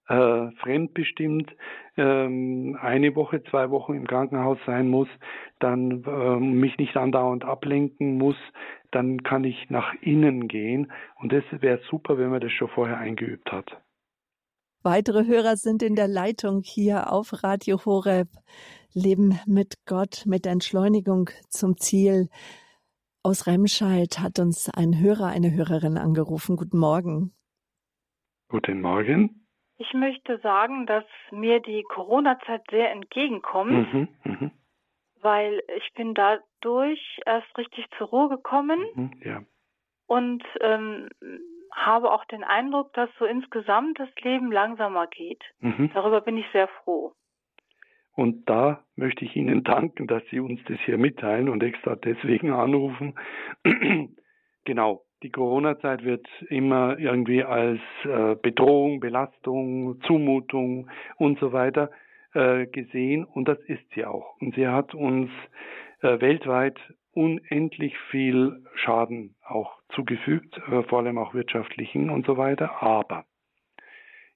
S2: äh, fremdbestimmt ähm, eine Woche, zwei Wochen im Krankenhaus sein muss, dann äh, mich nicht andauernd ablenken muss, dann kann ich nach innen gehen. Und das wäre super, wenn man das schon vorher eingeübt hat.
S1: Weitere Hörer sind in der Leitung hier auf Radio Horeb. Leben mit Gott, mit Entschleunigung zum Ziel. Aus Remscheid hat uns ein Hörer, eine Hörerin angerufen. Guten Morgen.
S2: Guten Morgen.
S4: Ich möchte sagen, dass mir die Corona-Zeit sehr entgegenkommt, mhm, mh. weil ich bin dadurch erst richtig zur Ruhe gekommen mhm, ja. und ähm, habe auch den Eindruck, dass so insgesamt das Leben langsamer geht. Mhm. Darüber bin ich sehr froh.
S2: Und da möchte ich Ihnen danken, dass Sie uns das hier mitteilen und extra deswegen anrufen. genau, die Corona-Zeit wird immer irgendwie als äh, Bedrohung, Belastung, Zumutung und so weiter äh, gesehen und das ist sie auch. Und sie hat uns äh, weltweit unendlich viel Schaden auch zugefügt, äh, vor allem auch wirtschaftlichen und so weiter. Aber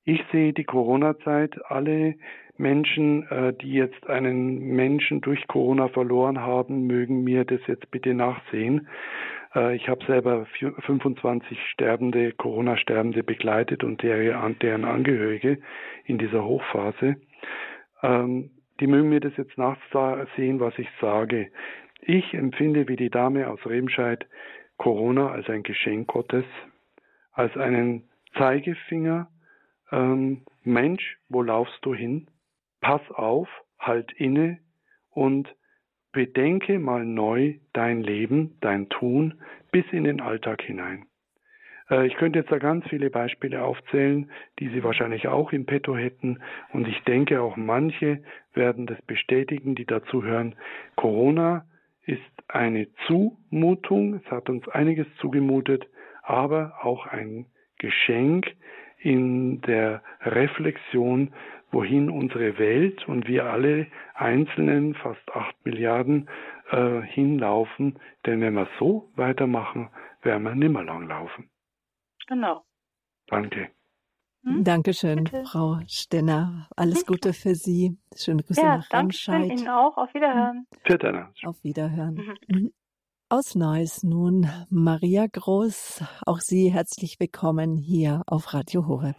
S2: ich sehe die Corona-Zeit, alle Menschen, äh, die jetzt einen Menschen durch Corona verloren haben, mögen mir das jetzt bitte nachsehen. Äh, ich habe selber 25 Sterbende, Corona-Sterbende begleitet und deren Angehörige in dieser Hochphase. Ähm, die mögen mir das jetzt nachsehen, was ich sage. Ich empfinde wie die Dame aus Remscheid Corona als ein Geschenk Gottes, als einen Zeigefinger. Ähm, Mensch, wo laufst du hin? Pass auf, halt inne und Bedenke mal neu dein Leben, dein Tun bis in den Alltag hinein. Äh, ich könnte jetzt da ganz viele Beispiele aufzählen, die Sie wahrscheinlich auch im Petto hätten. Und ich denke, auch manche werden das bestätigen, die dazu hören. Corona ist eine Zumutung. Es hat uns einiges zugemutet, aber auch ein Geschenk in der Reflexion wohin unsere Welt und wir alle Einzelnen, fast acht Milliarden, äh, hinlaufen. Denn wenn wir so weitermachen, werden wir nimmer lang laufen.
S4: Genau.
S2: Danke.
S1: Hm? Dankeschön, Bitte. Frau Stenner. Alles Gute für Sie. Schöne Grüße ja, nach Remscheid.
S4: Ihnen auch. Auf Wiederhören.
S1: Auf Wiederhören. Mhm. mhm. Aus Neuss nun Maria Groß. Auch Sie herzlich willkommen hier auf Radio Horeb.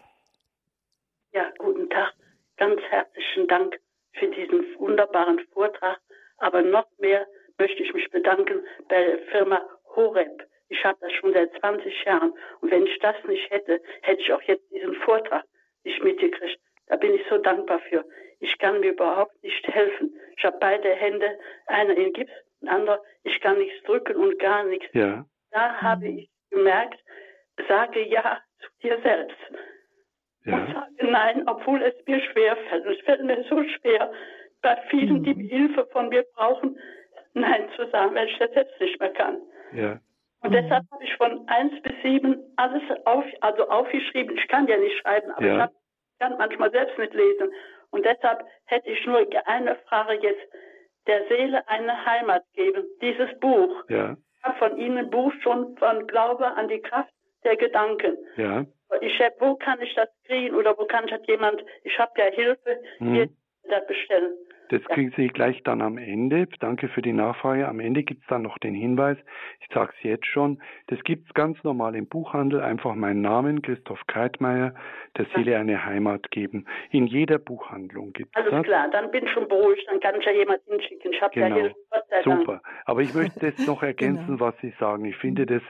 S5: Ja, guten Tag ganz herzlichen Dank für diesen wunderbaren Vortrag. Aber noch mehr möchte ich mich bedanken bei der Firma Horeb. Ich habe das schon seit 20 Jahren. Und wenn ich das nicht hätte, hätte ich auch jetzt diesen Vortrag nicht mitgekriegt. Da bin ich so dankbar für. Ich kann mir überhaupt nicht helfen. Ich habe beide Hände, einer in Gips, ein anderer, ich kann nichts drücken und gar nichts.
S2: Ja.
S5: Da habe ich gemerkt, sage ja zu dir selbst. Ja. Und sage nein, obwohl es mir schwer fällt. Es fällt mir so schwer, bei vielen, die mhm. Hilfe von mir brauchen, nein zu sagen, weil ich das selbst nicht mehr kann.
S2: Ja.
S5: Und mhm. deshalb habe ich von 1 bis 7 alles auf, also aufgeschrieben. Ich kann ja nicht schreiben, aber ja. ich hab, kann manchmal selbst nicht lesen. Und deshalb hätte ich nur eine Frage jetzt. Der Seele eine Heimat geben. Dieses Buch.
S2: Ja.
S5: Ich habe von Ihnen ein Buch schon von Glaube an die Kraft der Gedanken.
S2: Ja.
S5: Ich hab, wo kann ich das kriegen oder wo kann ich das jemand, ich habe ja Hilfe, mhm. hier das bestellen.
S2: Das kriegen Sie gleich dann am Ende. Danke für die Nachfrage. Am Ende gibt es dann noch den Hinweis. Ich sage es jetzt schon. Das gibt es ganz normal im Buchhandel. Einfach meinen Namen, Christoph Kreitmeier, der Seele eine Heimat geben. In jeder Buchhandlung gibt es
S5: Alles klar, dann bin ich schon beruhigt. Dann kann ich ja jemand hinschicken. Ich habe
S2: genau.
S5: ja Hilfe.
S2: Super. Aber ich möchte das noch ergänzen, genau. was Sie sagen. Ich finde das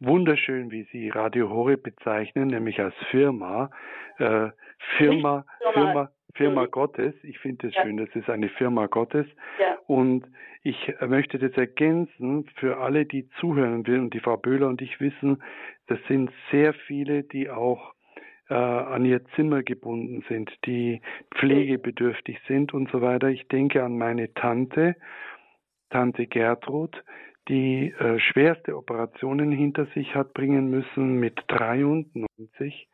S2: wunderschön, wie Sie Radio Horeb bezeichnen, nämlich als Firma. Äh, Firma, Firma, Firma mhm. Gottes. Ich finde es ja. schön, das ist eine Firma Gottes.
S5: Ja.
S2: Und ich möchte das ergänzen für alle, die zuhören will. Und die Frau Böhler und ich wissen, das sind sehr viele, die auch äh, an ihr Zimmer gebunden sind, die pflegebedürftig sind und so weiter. Ich denke an meine Tante, Tante Gertrud, die äh, schwerste Operationen hinter sich hat bringen müssen mit 93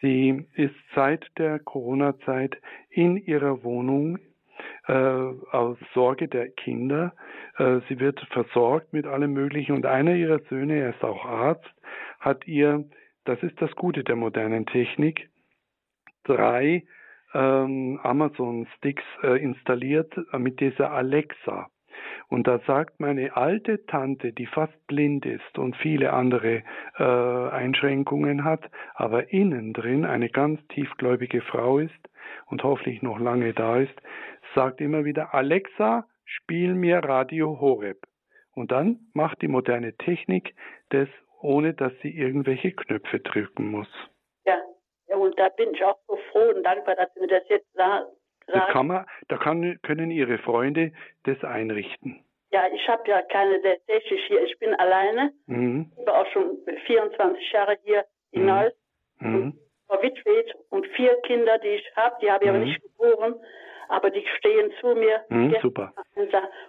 S2: Sie ist seit der Corona-Zeit in ihrer Wohnung äh, aus Sorge der Kinder. Äh, sie wird versorgt mit allem Möglichen und einer ihrer Söhne, er ist auch Arzt, hat ihr, das ist das Gute der modernen Technik, drei ähm, Amazon-Sticks äh, installiert mit dieser Alexa. Und da sagt meine alte Tante, die fast blind ist und viele andere äh, Einschränkungen hat, aber innen drin eine ganz tiefgläubige Frau ist und hoffentlich noch lange da ist, sagt immer wieder, Alexa, spiel mir Radio Horeb. Und dann macht die moderne Technik das, ohne dass sie irgendwelche Knöpfe drücken muss.
S5: Ja, ja und da bin ich auch so froh und dankbar, dass Sie mir das jetzt sagen
S2: das kann man, da kann, können Ihre Freunde das einrichten.
S5: Ja, ich habe ja keine tatsächlich hier. Ich bin alleine.
S2: Mhm.
S5: Ich war auch schon 24 Jahre hier in mhm. Neuss.
S2: Mhm.
S5: Verwitwet und vier Kinder, die ich habe, die habe ich aber mhm. nicht geboren, aber die stehen zu mir
S2: mhm, super.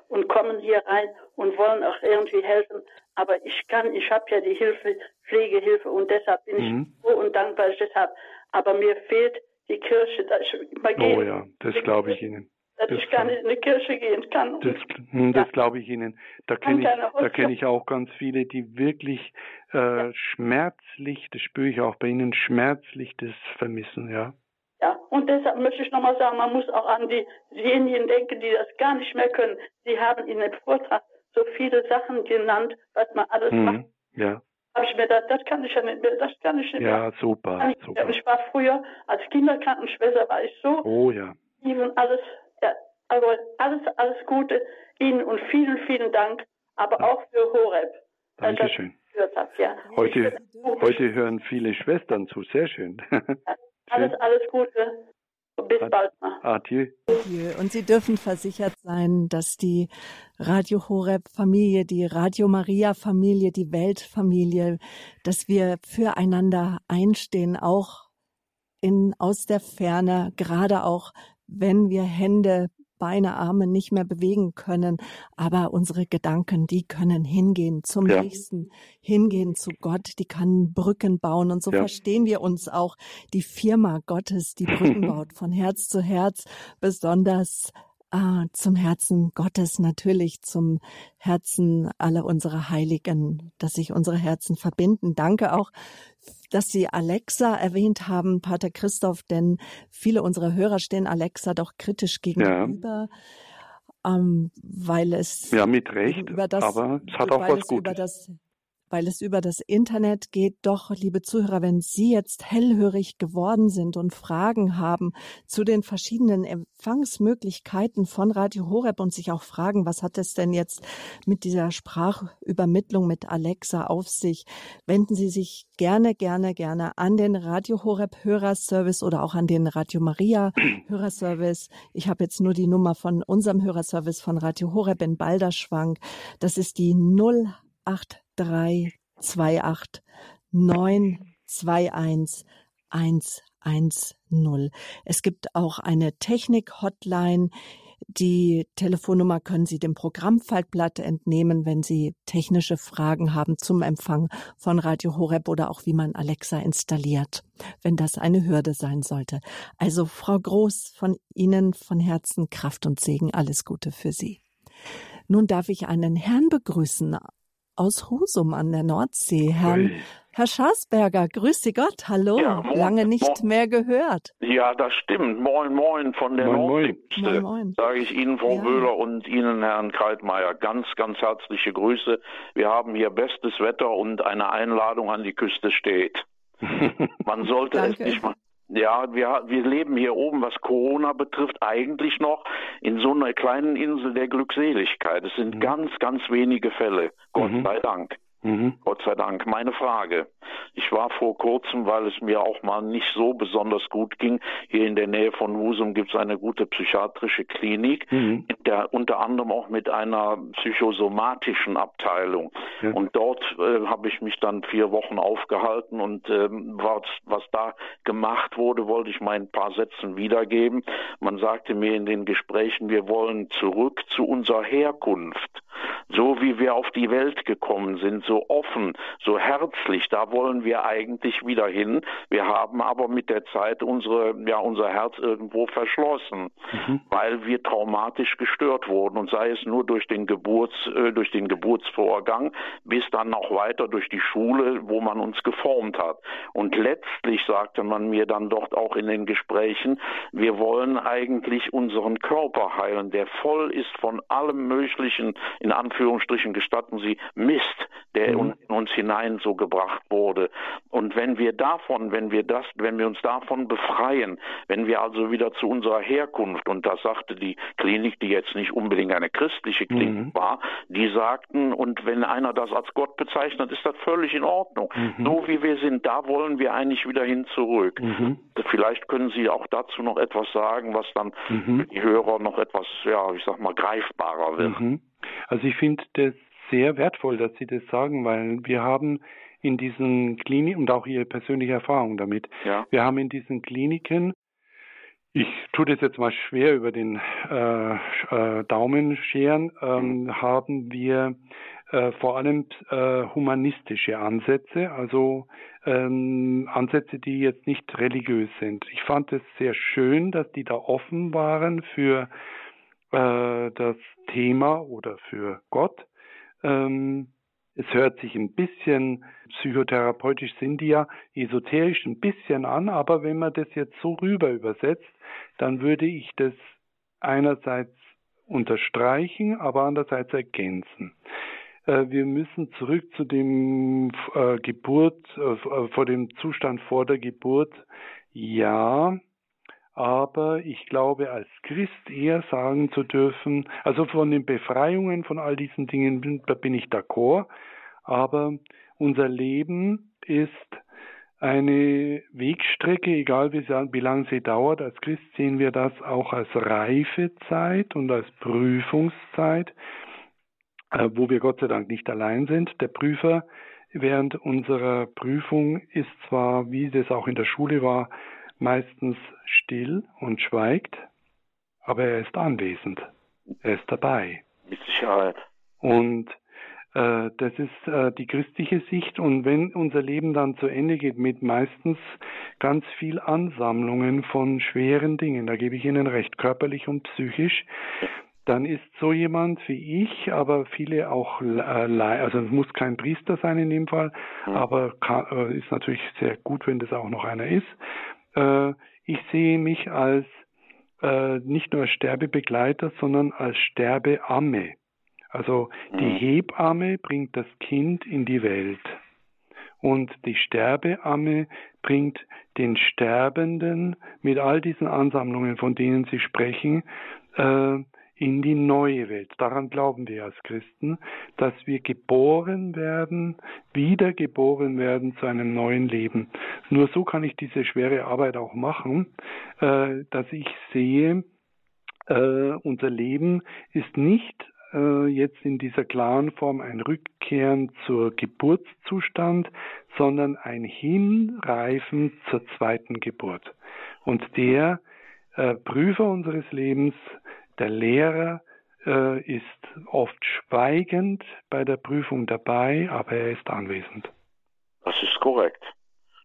S5: und kommen hier rein und wollen auch irgendwie helfen. Aber ich kann, ich habe ja die Hilfe, Pflegehilfe und deshalb bin ich mhm. froh und dankbar, dass ich das habe. Aber mir fehlt die Kirche, dass ich immer gehe.
S2: Oh ja, das glaube ich Ihnen.
S5: Dass das ich gar nicht in die Kirche gehen kann.
S2: Das, hm, das ja. glaube ich Ihnen. Da kenne ich, kenn ich auch ganz viele, die wirklich äh, ja. schmerzlich, das spüre ich auch bei Ihnen, schmerzlich das vermissen, ja.
S5: Ja, und deshalb möchte ich nochmal sagen, man muss auch an die, diejenigen denken, die das gar nicht mehr können. Sie haben in dem Vortrag so viele Sachen genannt, was man alles mhm. macht.
S2: Ja
S5: habe ich mir gedacht, das kann ich ja nicht mehr, das kann ich nicht
S2: mehr. Ja, super,
S5: ich, super. Ich war früher, als Kinderkrankenschwester war ich so.
S2: Oh ja.
S5: Ihnen alles, ja, also alles, alles Gute Ihnen und vielen, vielen Dank, aber ja. auch für Horeb.
S2: Dankeschön.
S5: Habt, ja.
S2: Heute, heute hören viele Schwestern zu, sehr schön.
S5: Alles, alles Gute. Bis bald mal.
S2: Adieu.
S1: Und Sie dürfen versichert sein, dass die Radio Horeb Familie, die Radio Maria Familie, die Weltfamilie, dass wir füreinander einstehen, auch in, aus der Ferne, gerade auch wenn wir Hände Beine, Arme nicht mehr bewegen können, aber unsere Gedanken, die können hingehen zum ja. Nächsten, hingehen zu Gott, die kann Brücken bauen und so ja. verstehen wir uns auch die Firma Gottes, die Brücken baut von Herz zu Herz, besonders Ah, zum Herzen Gottes natürlich, zum Herzen aller unserer Heiligen, dass sich unsere Herzen verbinden. Danke auch, dass Sie Alexa erwähnt haben, Pater Christoph, denn viele unserer Hörer stehen Alexa doch kritisch gegenüber. Ja. Ähm, weil es
S2: ja mit Recht, das, aber es hat auch was Gutes.
S1: Weil es über das Internet geht. Doch, liebe Zuhörer, wenn Sie jetzt hellhörig geworden sind und Fragen haben zu den verschiedenen Empfangsmöglichkeiten von Radio Horeb und sich auch fragen, was hat es denn jetzt mit dieser Sprachübermittlung mit Alexa auf sich, wenden Sie sich gerne, gerne, gerne an den Radio Horeb Hörerservice oder auch an den Radio Maria Hörerservice. Ich habe jetzt nur die Nummer von unserem Hörerservice von Radio Horeb in Balderschwang. Das ist die 083 328 921 110. Es gibt auch eine Technik-Hotline. Die Telefonnummer können Sie dem Programmfaltblatt entnehmen, wenn Sie technische Fragen haben zum Empfang von Radio Horeb oder auch wie man Alexa installiert, wenn das eine Hürde sein sollte. Also Frau Groß, von Ihnen von Herzen Kraft und Segen, alles Gute für Sie. Nun darf ich einen Herrn begrüßen aus Husum an der Nordsee, Herrn Ui. Herr Schaasberger, grüße Gott, hallo, ja, moin, lange nicht moin. mehr gehört.
S6: Ja, das stimmt. Moin, moin von der Nordseeküste, sage ich Ihnen, Frau ja. Wöhler und Ihnen, Herrn Kaltmeier, ganz, ganz herzliche Grüße. Wir haben hier bestes Wetter und eine Einladung an die Küste steht. Man sollte es nicht mal. Ja, wir, wir leben hier oben, was Corona betrifft, eigentlich noch in so einer kleinen Insel der Glückseligkeit. Es sind mhm. ganz, ganz wenige Fälle, Gott mhm. sei Dank. Mhm. Gott sei Dank. Meine Frage. Ich war vor kurzem, weil es mir auch mal nicht so besonders gut ging. Hier in der Nähe von Husum gibt es eine gute psychiatrische Klinik, mhm. der, unter anderem auch mit einer psychosomatischen Abteilung. Ja. Und dort äh, habe ich mich dann vier Wochen aufgehalten und ähm, was, was da gemacht wurde, wollte ich mal ein paar Sätzen wiedergeben. Man sagte mir in den Gesprächen, wir wollen zurück zu unserer Herkunft so wie wir auf die Welt gekommen sind, so offen, so herzlich, da wollen wir eigentlich wieder hin. Wir haben aber mit der Zeit unsere, ja, unser Herz irgendwo verschlossen, mhm. weil wir traumatisch gestört wurden und sei es nur durch den Geburts, äh, durch den Geburtsvorgang bis dann auch weiter durch die Schule, wo man uns geformt hat. Und letztlich sagte man mir dann dort auch in den Gesprächen, wir wollen eigentlich unseren Körper heilen, der voll ist von allem möglichen, in Anführungsstrichen gestatten Sie, Mist, der mhm. in uns hinein so gebracht wurde. Und wenn wir davon, wenn wir das, wenn wir uns davon befreien, wenn wir also wieder zu unserer Herkunft, und das sagte die Klinik, die jetzt nicht unbedingt eine christliche Klinik mhm. war, die sagten, und wenn einer das als Gott bezeichnet, ist das völlig in Ordnung. Mhm. So wie wir sind, da wollen wir eigentlich wieder hin zurück. Mhm. Vielleicht können Sie auch dazu noch etwas sagen, was dann mhm. für die Hörer noch etwas, ja, ich sag mal, greifbarer wird. Mhm.
S2: Also ich finde das sehr wertvoll, dass Sie das sagen, weil wir haben in diesen Kliniken und auch Ihre persönliche Erfahrung damit. Ja. Wir haben in diesen Kliniken, ich tue das jetzt mal schwer über den äh, äh, Daumen scheren, ähm, mhm. haben wir äh, vor allem äh, humanistische Ansätze, also ähm, Ansätze, die jetzt nicht religiös sind. Ich fand es sehr schön, dass die da offen waren für äh, das Thema oder für Gott. Ähm, es hört sich ein bisschen psychotherapeutisch sind die ja esoterisch ein bisschen an, aber wenn man das jetzt so rüber übersetzt, dann würde ich das einerseits unterstreichen, aber andererseits ergänzen. Äh, wir müssen zurück zu dem äh, Geburt, äh, vor dem Zustand vor der Geburt. Ja, aber ich glaube, als Christ eher sagen zu dürfen, also von den Befreiungen von all diesen Dingen, da bin ich d'accord, aber unser Leben ist eine Wegstrecke, egal wie, wie lange sie dauert. Als Christ sehen wir das auch als Reifezeit und als Prüfungszeit, äh, wo wir Gott sei Dank nicht allein sind. Der Prüfer während unserer Prüfung ist zwar, wie das auch in der Schule war, meistens still und schweigt, aber er ist anwesend. Er ist dabei.
S6: Mit Sicherheit.
S2: Und äh, das ist äh, die christliche Sicht. Und wenn unser Leben dann zu Ende geht mit meistens ganz viel Ansammlungen von schweren Dingen, da gebe ich Ihnen recht, körperlich und psychisch, dann ist so jemand wie ich, aber viele auch, äh, also es muss kein Priester sein in dem Fall, mhm. aber äh, ist natürlich sehr gut, wenn das auch noch einer ist, ich sehe mich als äh, nicht nur als Sterbebegleiter, sondern als Sterbeamme. Also die mhm. Hebamme bringt das Kind in die Welt und die Sterbeamme bringt den Sterbenden mit all diesen Ansammlungen, von denen Sie sprechen, äh, in die neue Welt. Daran glauben wir als Christen, dass wir geboren werden, wiedergeboren werden zu einem neuen Leben. Nur so kann ich diese schwere Arbeit auch machen, äh, dass ich sehe, äh, unser Leben ist nicht äh, jetzt in dieser klaren Form ein Rückkehren zur Geburtszustand, sondern ein Hinreifen zur zweiten Geburt. Und der Prüfer unseres Lebens, der Lehrer, äh, ist oft schweigend bei der Prüfung dabei, aber er ist anwesend.
S6: Das ist korrekt.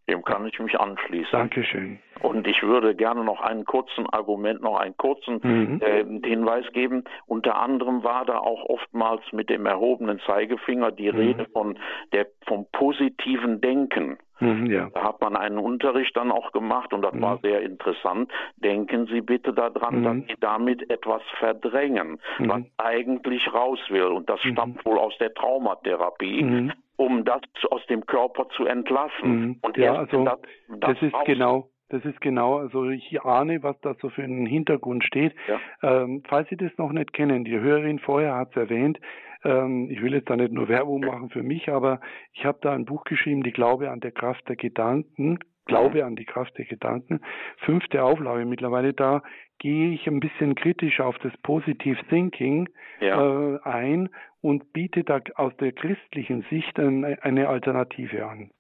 S6: Dem kann ich mich anschließen.
S2: Dankeschön.
S6: Und ich würde gerne noch einen kurzen Argument, noch einen kurzen mhm. äh, Hinweis geben. Unter anderem war da auch oftmals mit dem erhobenen Zeigefinger die mhm. Rede von der, vom positiven Denken. Mhm, ja. Da hat man einen Unterricht dann auch gemacht und das mhm. war sehr interessant. Denken Sie bitte daran, dass mhm. Sie damit etwas verdrängen, was mhm. eigentlich raus will. Und das stammt wohl aus der Traumatherapie um das aus dem Körper zu entlassen.
S2: Mhm. Und ja, also das, das, das ist genau. Das ist genau, also ich ahne, was da so für einen Hintergrund steht. Ja. Ähm, falls Sie das noch nicht kennen, die Hörerin vorher hat es erwähnt, ähm, ich will jetzt da nicht nur Werbung machen für mich, aber ich habe da ein Buch geschrieben, die Glaube an der Kraft der Gedanken, Glaube an die Kraft der Gedanken, fünfte Auflage mittlerweile, da gehe ich ein bisschen kritisch auf das Positive Thinking ja. äh, ein und biete da aus der christlichen Sicht ein, eine Alternative an.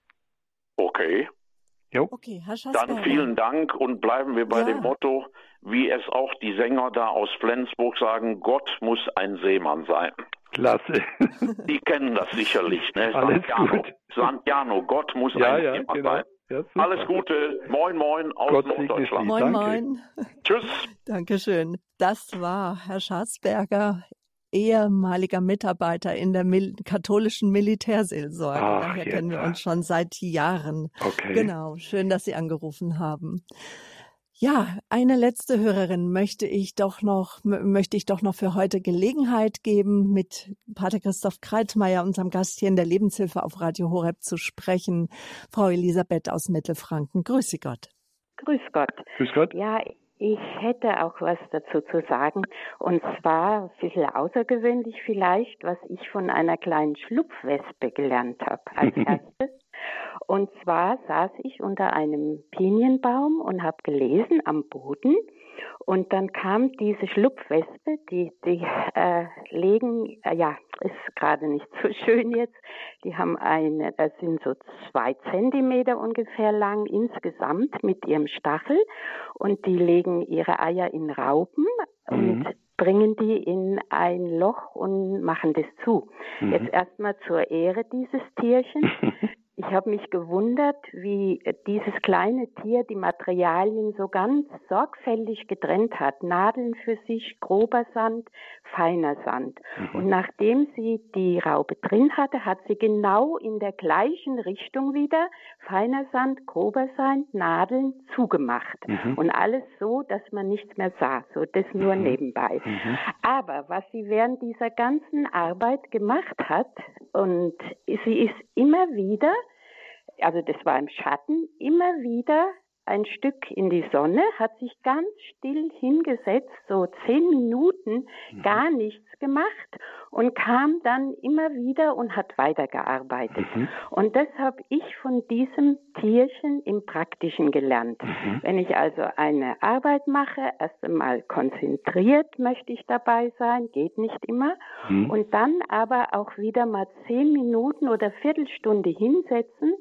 S6: Okay. Jo. Okay, Herr Dann vielen Dank und bleiben wir bei ja. dem Motto, wie es auch die Sänger da aus Flensburg sagen, Gott muss ein Seemann sein.
S2: Klasse.
S6: Die kennen das sicherlich, ne?
S2: Alles
S6: Santiano.
S2: gut.
S6: Santiano, Gott muss
S2: ja,
S6: ein
S2: ja,
S6: Seemann
S2: genau.
S6: sein. Ja, Alles Gute. Moin, moin aus
S2: Gott
S6: Norddeutschland.
S1: Moin,
S2: Danke.
S1: moin.
S6: Tschüss.
S1: Dankeschön. Das war Herr Schatzberger, ehemaliger Mitarbeiter in der Mil katholischen Militärseelsorge.
S2: Ach,
S1: Daher
S2: jetzt.
S1: kennen wir uns schon seit Jahren.
S2: Okay.
S1: Genau. Schön, dass Sie angerufen haben. Ja, eine letzte Hörerin möchte ich doch noch, möchte ich doch noch für heute Gelegenheit geben, mit Pater Christoph Kreitmeier, unserem Gast hier in der Lebenshilfe auf Radio Horeb zu sprechen. Frau Elisabeth aus Mittelfranken. Grüße Gott.
S7: Grüß Gott.
S2: Grüß Gott.
S7: Ja, ich hätte auch was dazu zu sagen. Und zwar ein bisschen außergewöhnlich vielleicht, was ich von einer kleinen Schlupfwespe gelernt habe als erstes. Und zwar saß ich unter einem Pinienbaum und habe gelesen am Boden. Und dann kam diese Schlupfwespe, die, die äh, legen, äh, ja, ist gerade nicht so schön jetzt. Die haben eine, das sind so zwei Zentimeter ungefähr lang insgesamt mit ihrem Stachel. Und die legen ihre Eier in Raupen mhm. und bringen die in ein Loch und machen das zu. Mhm. Jetzt erstmal zur Ehre dieses Tierchen. Ich habe mich gewundert, wie dieses kleine Tier die Materialien so ganz sorgfältig getrennt hat. Nadeln für sich, grober Sand, feiner Sand. Mhm. Und nachdem sie die Raube drin hatte, hat sie genau in der gleichen Richtung wieder feiner Sand, grober Sand, Nadeln zugemacht. Mhm. Und alles so, dass man nichts mehr sah. So das nur mhm. nebenbei. Mhm. Aber was sie während dieser ganzen Arbeit gemacht hat, und sie ist immer wieder also das war im Schatten, immer wieder ein Stück in die Sonne, hat sich ganz still hingesetzt, so zehn Minuten, mhm. gar nichts gemacht und kam dann immer wieder und hat weitergearbeitet. Mhm. Und das habe ich von diesem Tierchen im Praktischen gelernt. Mhm. Wenn ich also eine Arbeit mache, erst einmal konzentriert möchte ich dabei sein, geht nicht immer. Mhm. Und dann aber auch wieder mal zehn Minuten oder Viertelstunde hinsetzen,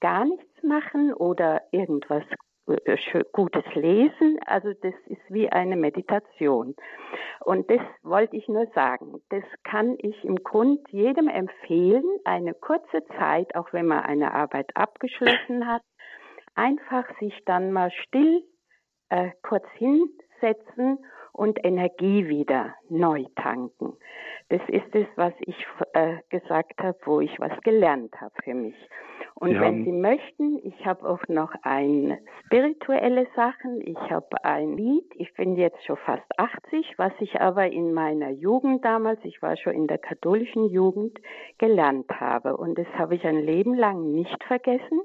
S7: gar nichts machen oder irgendwas gutes Lesen. Also das ist wie eine Meditation. Und das wollte ich nur sagen. Das kann ich im Grund jedem empfehlen, eine kurze Zeit, auch wenn man eine Arbeit abgeschlossen hat, einfach sich dann mal still äh, kurz hinsetzen und Energie wieder neu tanken. Das ist es, was ich äh, gesagt habe, wo ich was gelernt habe für mich. Und Sie wenn Sie möchten, ich habe auch noch ein spirituelle Sachen. Ich habe ein Lied. Ich bin jetzt schon fast 80, was ich aber in meiner Jugend damals, ich war schon in der katholischen Jugend, gelernt habe. Und das habe ich ein Leben lang nicht vergessen.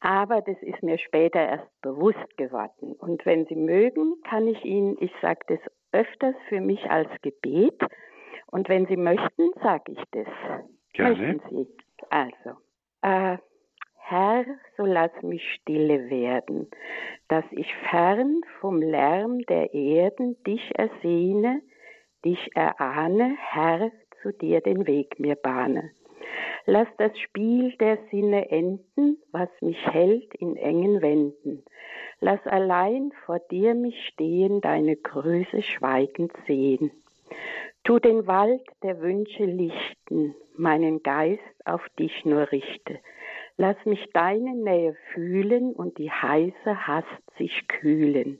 S7: Aber das ist mir später erst bewusst geworden. Und wenn Sie mögen, kann ich Ihnen, ich sage das öfters für mich als Gebet. Und wenn Sie möchten, sage ich das.
S2: Gerne.
S7: Möchten Sie? Also, äh, Herr, so lass mich stille werden, dass ich fern vom Lärm der Erden dich ersehne, dich erahne, Herr, zu dir den Weg mir bahne. Lass das Spiel der Sinne enden, was mich hält in engen Wänden. Lass allein vor dir mich stehen, deine Größe schweigend sehen. Tu den Wald der Wünsche lichten, meinen Geist auf dich nur richte. Lass mich deine Nähe fühlen und die heiße Hast sich kühlen.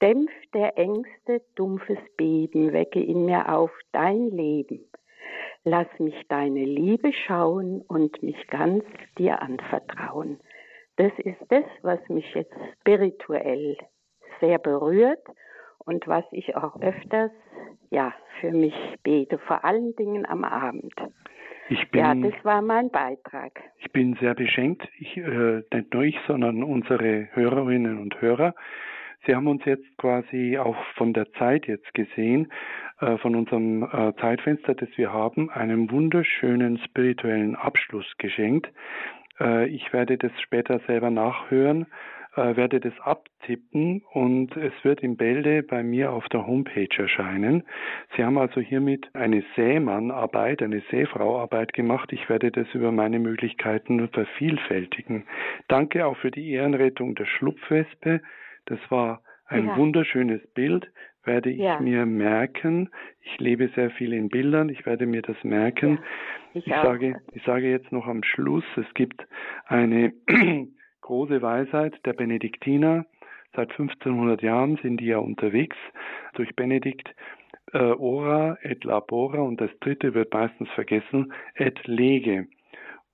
S7: Dämpf der Ängste dumpfes Beben, wecke in mir auf dein Leben. Lass mich deine Liebe schauen und mich ganz dir anvertrauen. Das ist das, was mich jetzt spirituell sehr berührt und was ich auch öfters ja für mich bete, vor allen Dingen am Abend.
S2: Ich bin,
S7: ja, das war mein Beitrag.
S2: Ich bin sehr beschenkt, ich, äh, nicht nur ich, sondern unsere Hörerinnen und Hörer. Sie haben uns jetzt quasi auch von der Zeit jetzt gesehen, äh, von unserem äh, Zeitfenster, das wir haben, einen wunderschönen spirituellen Abschluss geschenkt. Äh, ich werde das später selber nachhören, äh, werde das abtippen und es wird in Bälde bei mir auf der Homepage erscheinen. Sie haben also hiermit eine Sämannarbeit, eine Seefrauarbeit gemacht. Ich werde das über meine Möglichkeiten vervielfältigen. Danke auch für die Ehrenrettung der Schlupfwespe. Das war ein ja. wunderschönes Bild, werde ich ja. mir merken. Ich lebe sehr viel in Bildern, ich werde mir das merken. Ja, ich, ich sage, ich sage jetzt noch am Schluss, es gibt eine große Weisheit der Benediktiner. Seit 1500 Jahren sind die ja unterwegs durch Benedikt. Äh, ora et labora und das dritte wird meistens vergessen, et lege.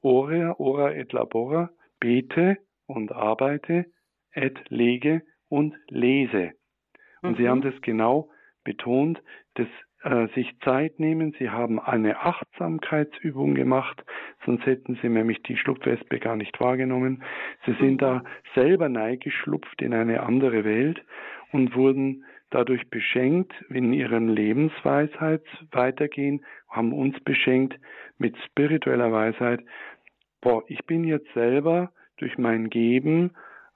S2: Ora, ora et labora, bete und arbeite, et lege und lese. Und mhm. Sie haben das genau betont, das äh, sich Zeit nehmen. Sie haben eine Achtsamkeitsübung gemacht, sonst hätten Sie nämlich die Schlupfwespe gar nicht wahrgenommen. Sie sind da selber neigeschlupft in eine andere Welt und wurden dadurch beschenkt in ihrem Lebensweisheit weitergehen, haben uns beschenkt mit spiritueller Weisheit. Boah, ich bin jetzt selber durch mein Geben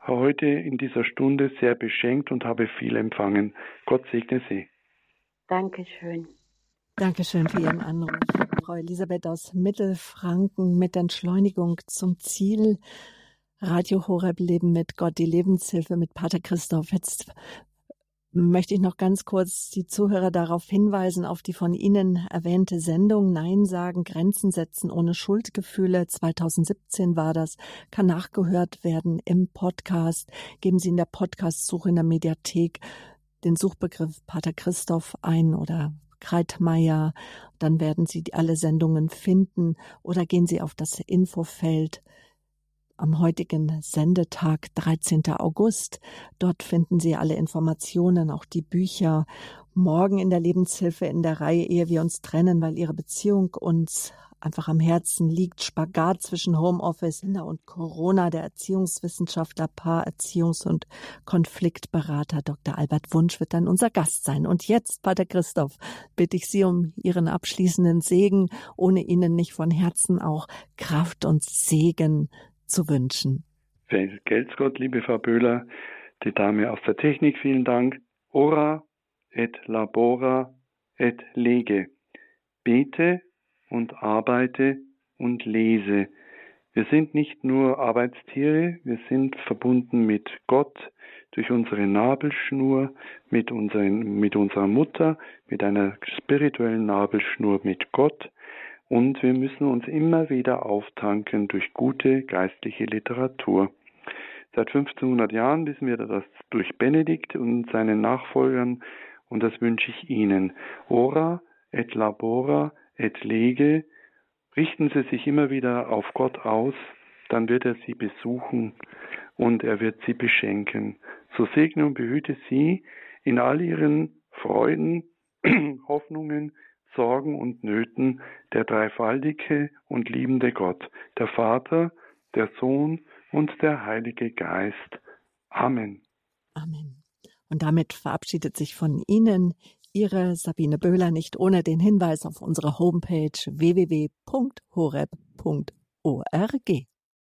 S2: heute in dieser Stunde sehr beschenkt und habe viel empfangen. Gott segne Sie.
S7: Dankeschön.
S1: Dankeschön für Ihren Anruf, Frau Elisabeth aus Mittelfranken mit Entschleunigung zum Ziel. Radio Horeb Leben mit Gott, die Lebenshilfe mit Pater Christoph. Jetzt möchte ich noch ganz kurz die Zuhörer darauf hinweisen, auf die von Ihnen erwähnte Sendung Nein sagen, Grenzen setzen ohne Schuldgefühle. 2017 war das, kann nachgehört werden im Podcast. Geben Sie in der Podcast-Suche in der Mediathek den Suchbegriff Pater Christoph ein oder Kreitmeier. Dann werden Sie alle Sendungen finden oder gehen Sie auf das Infofeld am heutigen Sendetag, 13. August. Dort finden Sie alle Informationen, auch die Bücher. Morgen in der Lebenshilfe in der Reihe, ehe wir uns trennen, weil Ihre Beziehung uns einfach am Herzen liegt. Spagat zwischen Homeoffice und Corona. Der Erziehungswissenschaftler, Paar, Erziehungs- und Konfliktberater Dr. Albert Wunsch wird dann unser Gast sein. Und jetzt, Pater Christoph, bitte ich Sie um Ihren abschließenden Segen, ohne Ihnen nicht von Herzen auch Kraft und Segen zu wünschen.
S2: Vergelt's Gott, liebe Frau Böhler, die Dame aus der Technik, vielen Dank. Ora et labora et lege. Bete und arbeite und lese. Wir sind nicht nur Arbeitstiere, wir sind verbunden mit Gott durch unsere Nabelschnur, mit, unseren, mit unserer Mutter, mit einer spirituellen Nabelschnur mit Gott. Und wir müssen uns immer wieder auftanken durch gute geistliche Literatur. Seit 1500 Jahren wissen wir das durch Benedikt und seinen Nachfolgern und das wünsche ich Ihnen. Ora et labora et lege, richten Sie sich immer wieder auf Gott aus, dann wird er sie besuchen und er wird sie beschenken. So segne und behüte sie in all ihren Freuden, Hoffnungen, Sorgen und Nöten der dreifaltige und liebende Gott, der Vater, der Sohn und der Heilige Geist. Amen.
S1: Amen. Und damit verabschiedet sich von Ihnen Ihre Sabine Böhler nicht ohne den Hinweis auf unsere Homepage www.horeb.org.